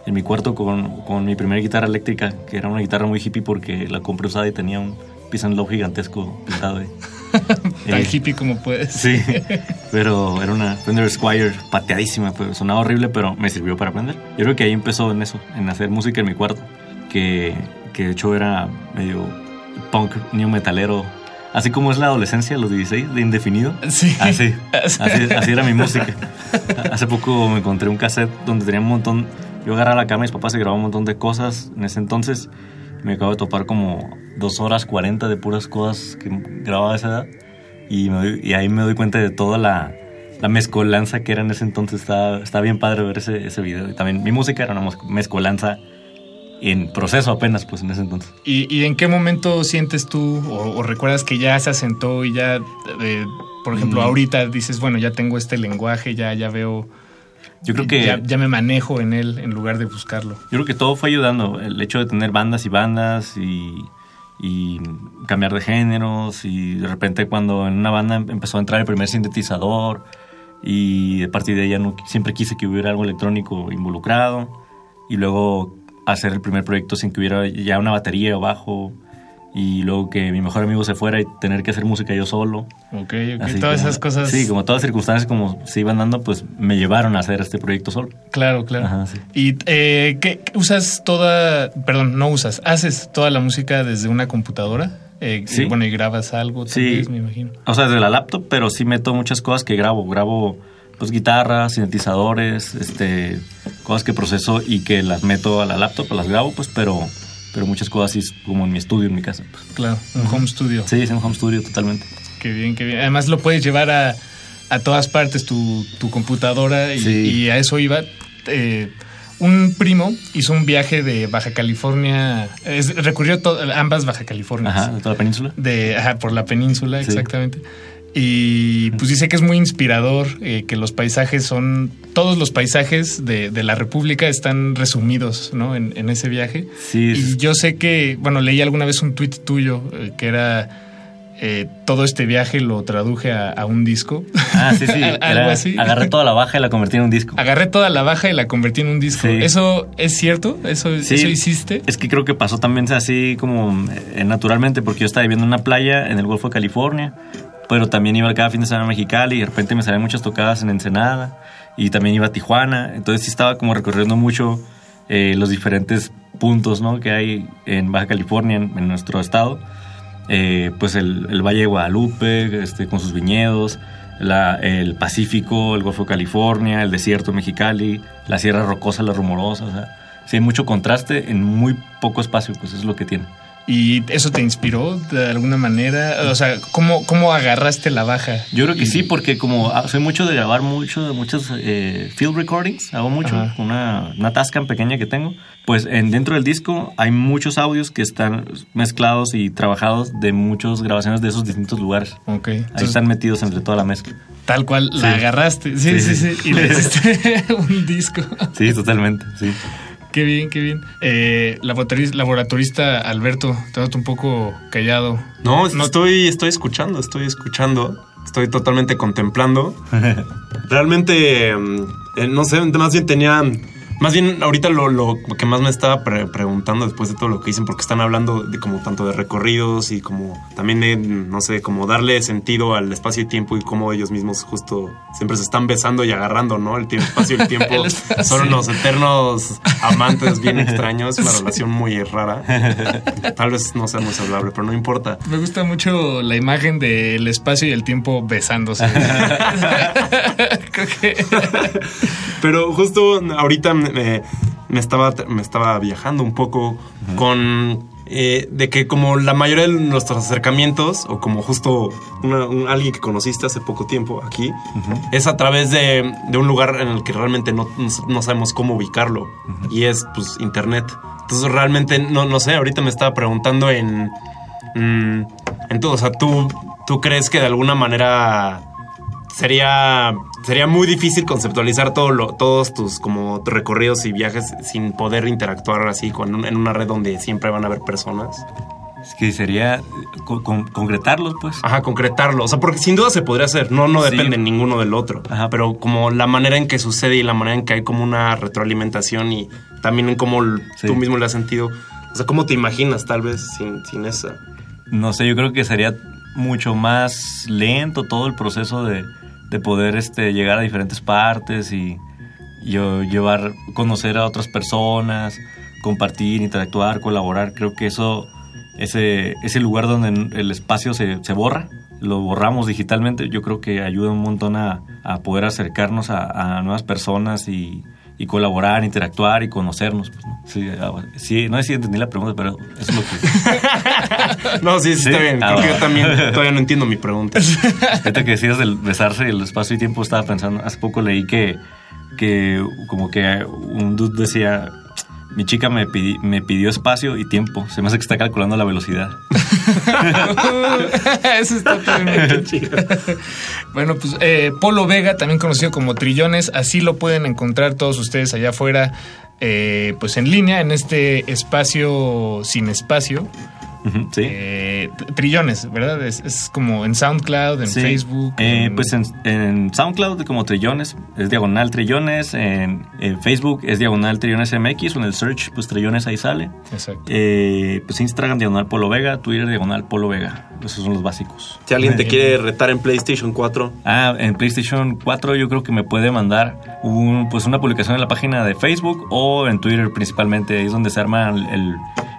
en mi cuarto con, con mi primera guitarra eléctrica, que era una guitarra muy hippie porque la compré usada y tenía un and Love gigantesco pintado ahí. Tan Eh, hippie como puedes. Sí, pero era una Fender Squire pateadísima, pues sonaba horrible, pero me sirvió para aprender. Yo creo que ahí empezó en eso, en hacer música en mi cuarto, que, que de hecho era medio punk, new metalero, así como es la adolescencia, los 16, de indefinido. Sí. Así, así, así era mi música. Hace poco me encontré un cassette donde tenía un montón, yo agarraba la cama mis papás se grababan un montón de cosas en ese entonces. Me acabo de topar como dos horas 40 de puras cosas que grababa a esa edad. Y, me doy- y ahí me doy cuenta de toda la, la mezcolanza que era en ese entonces. Está, está bien padre ver ese, ese video. Y también mi música era una mez- mezcolanza en proceso apenas, pues en ese entonces. ¿Y, y en qué momento sientes tú o, o recuerdas que ya se asentó y ya, eh, por ejemplo, Mm. ahorita dices, bueno, ya tengo este lenguaje, ya, ya veo... Yo creo que- Ya, ya me manejo en él en lugar de buscarlo. Yo creo que todo fue ayudando. El hecho de tener bandas y bandas y, y cambiar de géneros. Y de repente, cuando en una banda em- empezó a entrar el primer sintetizador. Y a partir de ahí ya no, siempre quise que hubiera algo electrónico involucrado. Y luego hacer el primer proyecto sin que hubiera ya una batería o bajo. Y luego que mi mejor amigo se fuera y tener que hacer música yo solo. Ok, ok, Así todas como- esas cosas. Sí, como todas las circunstancias como se iban dando, pues me llevaron a hacer este proyecto solo. Claro, claro. Ajá, sí. ¿Y eh, qué usas toda, perdón, no usas, haces toda la música desde una computadora? Eh, Sí. y bueno, y grabas algo, Sí. me imagino. O sea, desde la laptop, pero sí meto muchas cosas que grabo. Grabo pues guitarras, sintetizadores, este, cosas que proceso y que las meto a la laptop, las grabo, pues, pero, pero muchas cosas sí es como en mi estudio, en mi casa. pues. Claro, un home studio. Sí, es un home studio totalmente. Qué bien, qué bien. Además lo puedes llevar a, a todas partes tu, tu computadora y, Sí. y a eso iba. Eh, un primo hizo un viaje de Baja California, es- recorrió to- ambas Baja Californias. Ajá, de toda la península. De, ajá, por la península, Sí. exactamente. Y pues dice que es muy inspirador, eh, que los paisajes son, todos los paisajes de, de la República están resumidos ¿no? en, en ese viaje. Sí, Y yo sé que, bueno, leí alguna vez un tuit tuyo eh, que era eh, todo este viaje lo traduje a, a un disco. Ah, sí, sí. Algo así. Agarré toda la baja y la convertí en un disco. Agarré toda la baja y la convertí en un disco. Sí. ¿Eso es cierto? ¿Eso, Sí. ¿Eso hiciste? Es que creo que pasó también así como eh, naturalmente, porque yo estaba viviendo en una playa en el Golfo de California, pero también iba cada fin de semana a Mexicali y de repente me salían muchas tocadas en Ensenada y también iba a Tijuana, entonces sí estaba como recorriendo mucho eh, los diferentes puntos ¿no? que hay en Baja California, en, en nuestro estado. Eh, pues el, el Valle de Guadalupe, este, con sus viñedos, la- el Pacífico, el Golfo de California, el desierto de Mexicali, la Sierra Rocosa, la Rumorosa, o sea, sí hay mucho contraste en muy poco espacio, pues eso es lo que tiene. ¿Y eso te inspiró de alguna manera? O sea, ¿cómo, cómo agarraste la baja? Yo creo que sí, porque como ah, soy mucho de grabar mucho, de muchos eh, field recordings, hago mucho, Ajá. una, una Tascam pequeña que tengo, pues en, dentro del disco hay muchos audios que están mezclados y trabajados de muchas grabaciones de esos distintos lugares. Ok. Ahí Entonces, están metidos entre toda la mezcla. tal cual Sí. la agarraste. Sí, Sí, sí. sí. Y le hiciste un disco. Sí, totalmente, sí. Qué bien, qué bien. Eh, laboratorista, laboratorista Alberto, te noto un poco callado. No, estoy, estoy escuchando, estoy escuchando. Estoy totalmente contemplando. Realmente, mm, eh, no sé, más bien tenía. Más bien, ahorita lo, lo que más me estaba pre- preguntando después de todo lo que dicen, porque están hablando de como tanto de recorridos y como también de, no sé, como darle sentido al espacio y tiempo y cómo ellos mismos justo siempre se están besando y agarrando, ¿no? El tiempo, espacio y el tiempo El espacio. son unos eternos amantes bien extraños, una Sí. relación muy rara. Tal vez no sea muy saludable, pero no importa. Me gusta mucho la imagen del espacio y el tiempo besándose. Creo que Pero justo ahorita me, me estaba, me estaba viajando un poco con eh, de que como la mayoría de nuestros acercamientos, o como justo una- un- alguien que conociste hace poco tiempo aquí, es a través de, de un lugar en el que realmente no, no sabemos cómo ubicarlo, y es pues internet. Entonces realmente, no, no sé, ahorita me estaba preguntando en... mm, en todo, o sea, ¿tú, ¿tú crees que de alguna manera sería sería muy difícil conceptualizar todo lo, todos tus como recorridos y viajes sin poder interactuar así con un- en una red donde siempre van a haber personas. Es que sería con- con- concretarlos, pues. Ajá, concretarlo. O sea, porque sin duda se podría hacer. No, no Sí. depende ninguno del otro. Pero como la manera en que sucede y la manera en que hay como una retroalimentación y también en cómo tú mismo le has sentido. O sea, ¿cómo te imaginas tal vez sin, sin esa? No sé, yo creo que sería mucho más lento todo el proceso de, de poder este, llegar a diferentes partes y llevar, conocer a otras personas, compartir, interactuar, colaborar. Creo que eso, ese, ese lugar donde el espacio se, se borra, lo borramos digitalmente, yo creo que ayuda un montón a, a poder acercarnos a, a nuevas personas y, y colaborar, interactuar y conocernos. pues, ¿no? Sí, ah, sí, no sé si entendí la pregunta, pero eso es lo que... No, sí, sí, está bien. Ah, Creo que yo también todavía no entiendo mi pregunta. Ahorita que decías del besarse y el espacio y tiempo, estaba pensando, hace poco leí que, que como que un dude decía, mi chica me, pidi- me pidió espacio y tiempo, se me hace que está calculando la velocidad. Eso está también chido. bueno, pues eh, Polo Vega, también conocido como Trillones, así lo pueden encontrar todos ustedes allá afuera, eh, pues en línea, en este espacio sin espacio. Sí. Eh, trillones, ¿verdad? Es, es como en SoundCloud, en Sí. Facebook. Eh, en- Pues en, en SoundCloud como Trillones, es diagonal Trillones, en, en Facebook es diagonal Trillones MX, o en el search pues Trillones ahí sale. Exacto. Eh, pues Instagram diagonal Polo Vega, Twitter diagonal Polo Vega, esos son los básicos. Si alguien te quiere retar en PlayStation 4, Ah, en PlayStation 4 yo creo que me puede mandar un, pues una publicación en la página de Facebook o en Twitter principalmente, ahí es donde se arman el-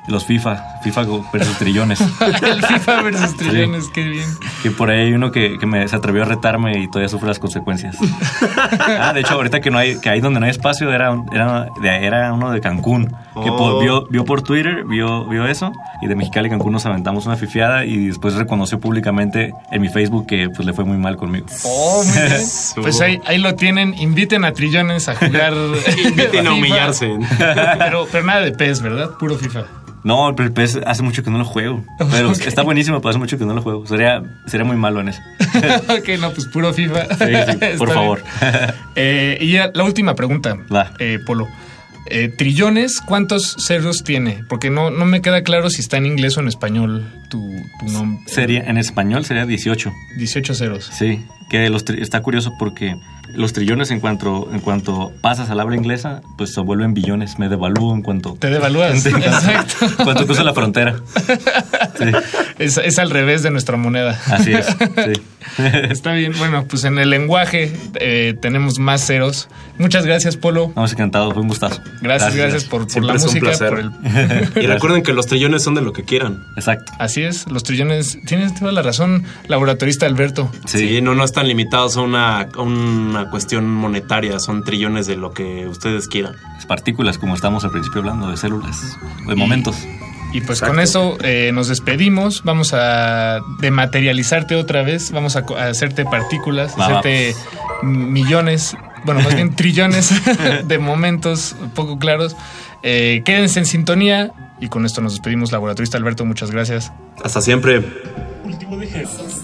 los FIFA, FIFA versus trillones. el FIFA versus Trillones, qué bien. Que por ahí hay uno que, que me, se atrevió a retarme y todavía sufre las consecuencias. ah, de hecho, ahorita que no hay, que ahí donde no hay espacio era, un- era, era uno de Cancún. Que Oh. por- vio, vio por Twitter, vio, vio eso. Y de Mexicali a Cancún nos aventamos una fifiada y después reconoció públicamente en mi Facebook que pues le fue muy mal conmigo. Oh, muy bien. Pues ahí, ahí lo tienen. Inviten a Trillones a jugar. Inviten a humillarse. Pero, pero nada de PES, ¿verdad? Puro FIFA. No, pero el PES hace mucho que no lo juego. Pero está buenísimo, pero hace mucho que no lo juego. Sería, sería muy malo en eso. ok, no, pues puro FIFA. Sí, sí, por Está favor. Eh, y ya la última pregunta, eh, Polo. Eh, trillones, ¿cuántos ceros tiene? Porque no, no me queda claro si está en inglés o en español tu, tu nombre. Sería, en español sería 18. 18 ceros. Sí, que los tri- está curioso porque los trillones en cuanto, en cuanto pasas al habla inglesa, pues se vuelven billones. Me devalúo en cuanto... Te devalúas. Sí. Exacto. En cuanto cruzo la frontera. Es, es al revés de nuestra moneda. Así es, sí. Está bien. Bueno, pues en el lenguaje eh, tenemos más ceros. Muchas gracias, Polo. Vamos encantado, fue un gustazo. Gracias, gracias, por, por la música. Por el... Y recuerden que los trillones son de lo que quieran. Exacto. Así es, los trillones. Tienes toda la razón, laboratorista Alberto. Sí, no, no están limitados a una, a una cuestión monetaria, son trillones de lo que ustedes quieran. Las partículas, como estamos al principio hablando, de células, de momentos. Y pues con eso eh, nos despedimos. Vamos a dematerializarte otra vez. Vamos a, hacerte partículas, Va, va. hacerte millones, bueno, más bien trillones de momentos poco claros. Eh, quédense en sintonía. Y con esto nos despedimos, laboratorista Alberto. Muchas gracias. Hasta siempre. Ejercicios.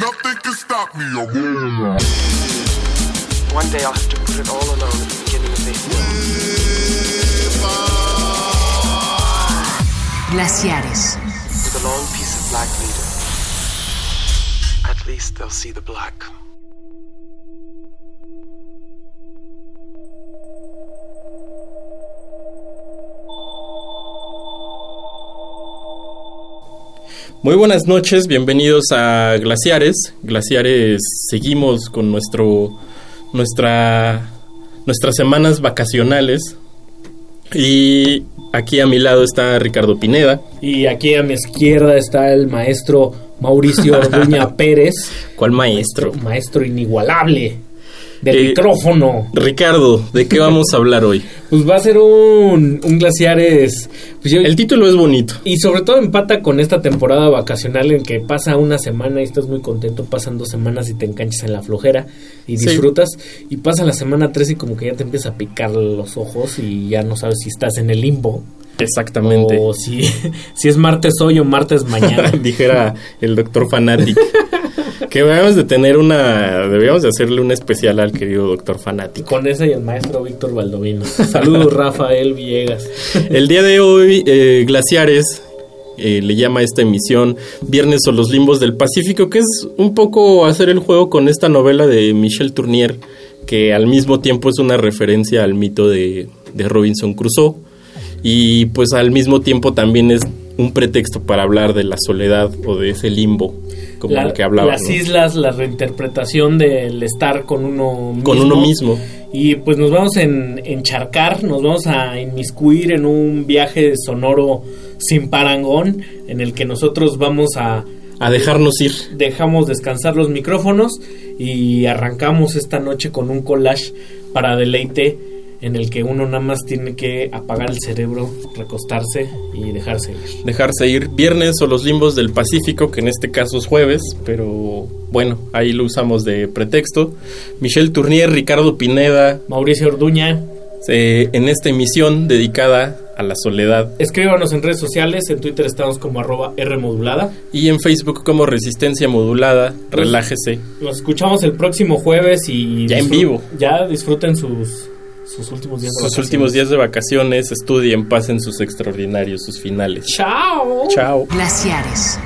Nothing can stop me, abuela. One day I'll have to put it all alone at the beginning of this Glaciares. With a long piece of black leader. At least they'll see the black. Muy buenas noches, bienvenidos a Glaciares. Glaciares, seguimos con nuestro nuestra nuestras semanas vacacionales. Y aquí a mi lado está Ricardo Pineda. Y aquí a mi izquierda está el maestro Mauricio Orduña Pérez. ¿Cuál maestro? Maestro inigualable del Eh, micrófono. Ricardo, ¿de qué vamos a hablar hoy? Pues va a ser un, un Glaciares. pues yo- El título es bonito. y sobre todo empata con esta temporada vacacional en que pasa una semana y estás muy contento, pasan dos semanas y te enganchas en la flojera y Sí. disfrutas. Y pasa la semana tres y como que ya te empieza a picar los ojos y ya no sabes si estás en el limbo. Exactamente. O si, si es martes hoy o martes mañana. Dijera el doctor Fanatic. Que debemos de tener una... Debíamos de hacerle un especial al querido doctor Fanatic. Con ese y el maestro Víctor Baldovino. Saludos, Rafael Villegas. El día de hoy, eh, Glaciares eh, le llama a esta emisión Viernes o los Limbos del Pacífico, que es un poco hacer el juego con esta novela de Michel Tournier, que al mismo tiempo es una referencia al mito de, de Robinson Crusoe, y pues al mismo tiempo también es un pretexto para hablar de la soledad o de ese limbo, como La- el que hablaba. Las ¿no? islas, la reinterpretación del estar con uno mismo. Con uno mismo. Y pues nos vamos a en, encharcar, nos vamos a inmiscuir en un viaje sonoro sin parangón, en el que nosotros vamos a... A dejarnos ir. Dejamos descansar los micrófonos y arrancamos esta noche con un collage para deleite en el que uno nada más tiene que apagar el cerebro, recostarse y dejarse ir. dejarse ir viernes o los limbos del Pacífico, que en este caso es jueves, pero bueno, ahí lo usamos de pretexto. Michelle Tournier, Ricardo Pineda, Mauricio Orduña, eh, en esta emisión dedicada a la soledad Escríbanos en redes sociales, en Twitter estamos como arroba Rmodulada. y en Facebook como Resistencia Modulada, relájese. Nos escuchamos el próximo jueves y... Ya en vivo. Ya disfruten sus, sus últimos días de Sus vacaciones. últimos días de vacaciones, estudien, pasen sus extraordinarios, sus finales. Chao. Chao. Glaciares.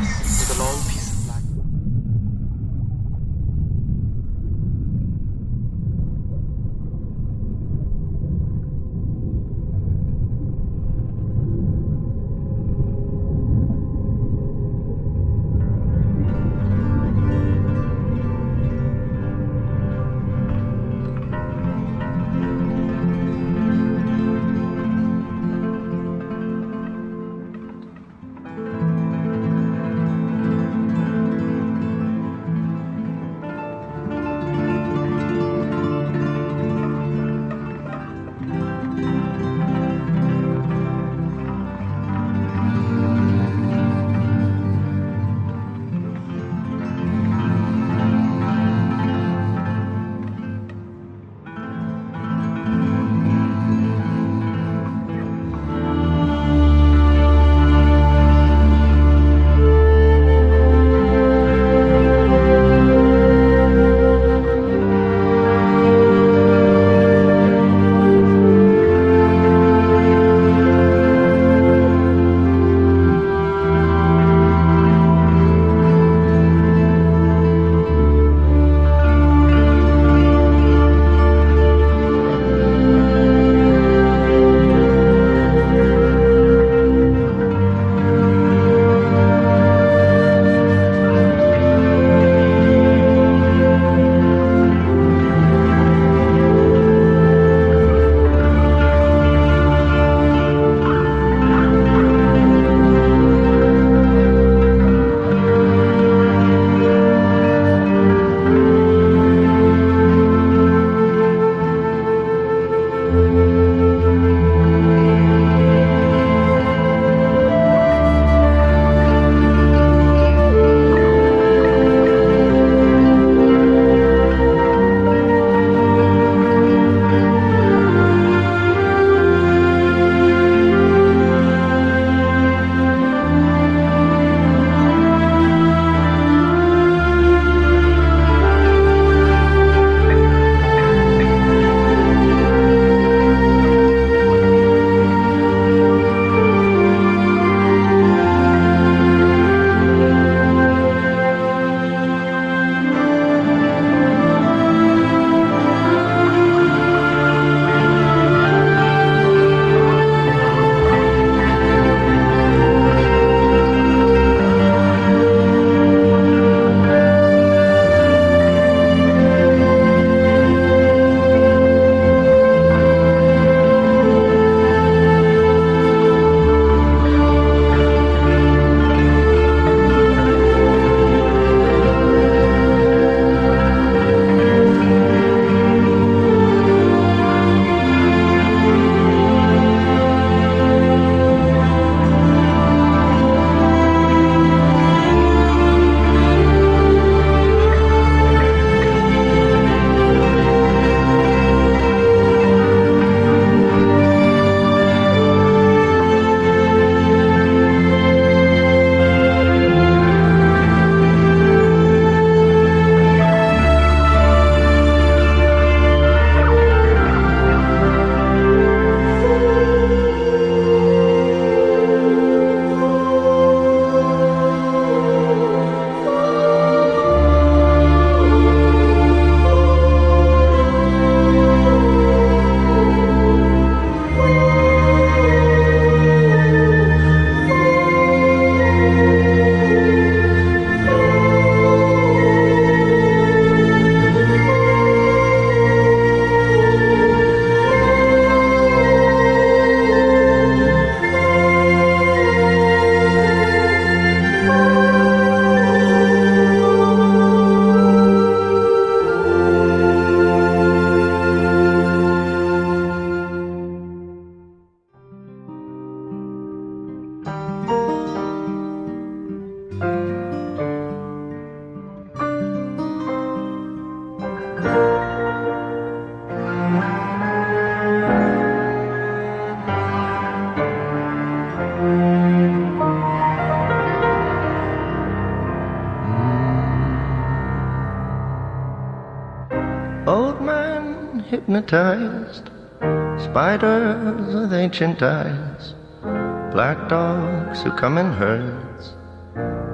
Ancient eyes. Black dogs who come in herds.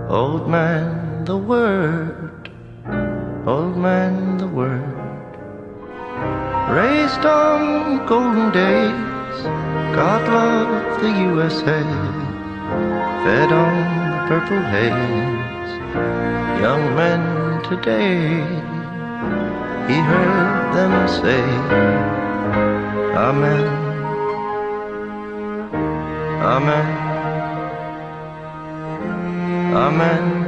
Old man, the word. Old man, the word. Raised on golden days. God loved the USA. Fed on the purple haze. Young men today. He heard them say, Amen. Amen. Amen.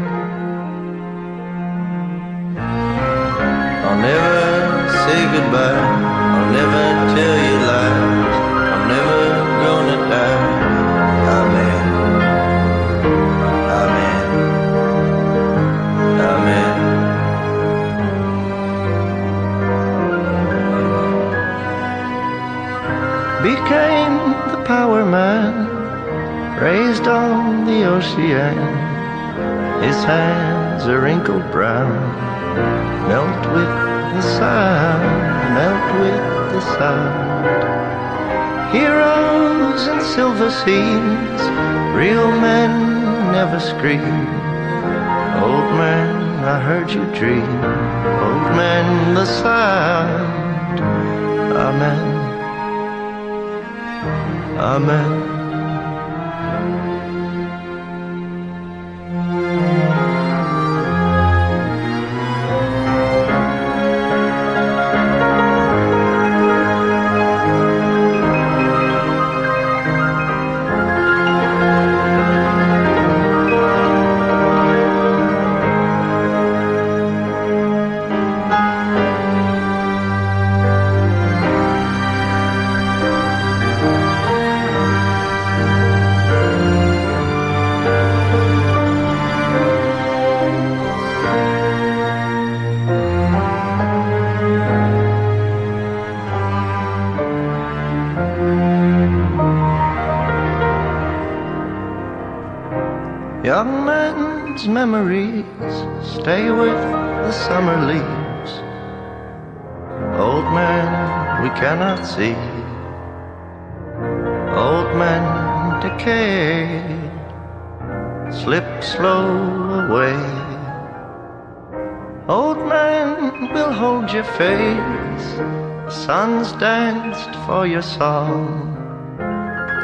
Scenes, real men never scream. Old man, I heard you dream. Old man, the sound. Amen. Amen. Men's memories stay with the summer leaves. Old man, we cannot see. Old man, decay, slip slow away. Old man will hold your face. Sun's danced for your song.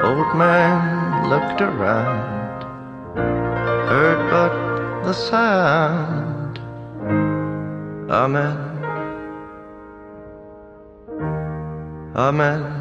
Old man looked around the sound. Amen. Amen.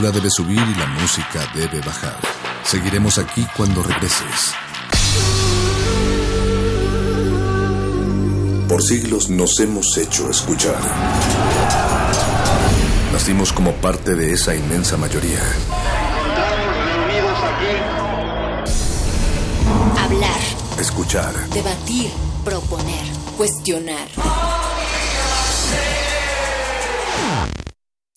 Temperatura debe subir y la música debe bajar. Seguiremos aquí cuando regreses. Por siglos nos hemos hecho escuchar. Nacimos como parte de esa inmensa mayoría. Hablar, Escuchar, debatir, proponer, cuestionar.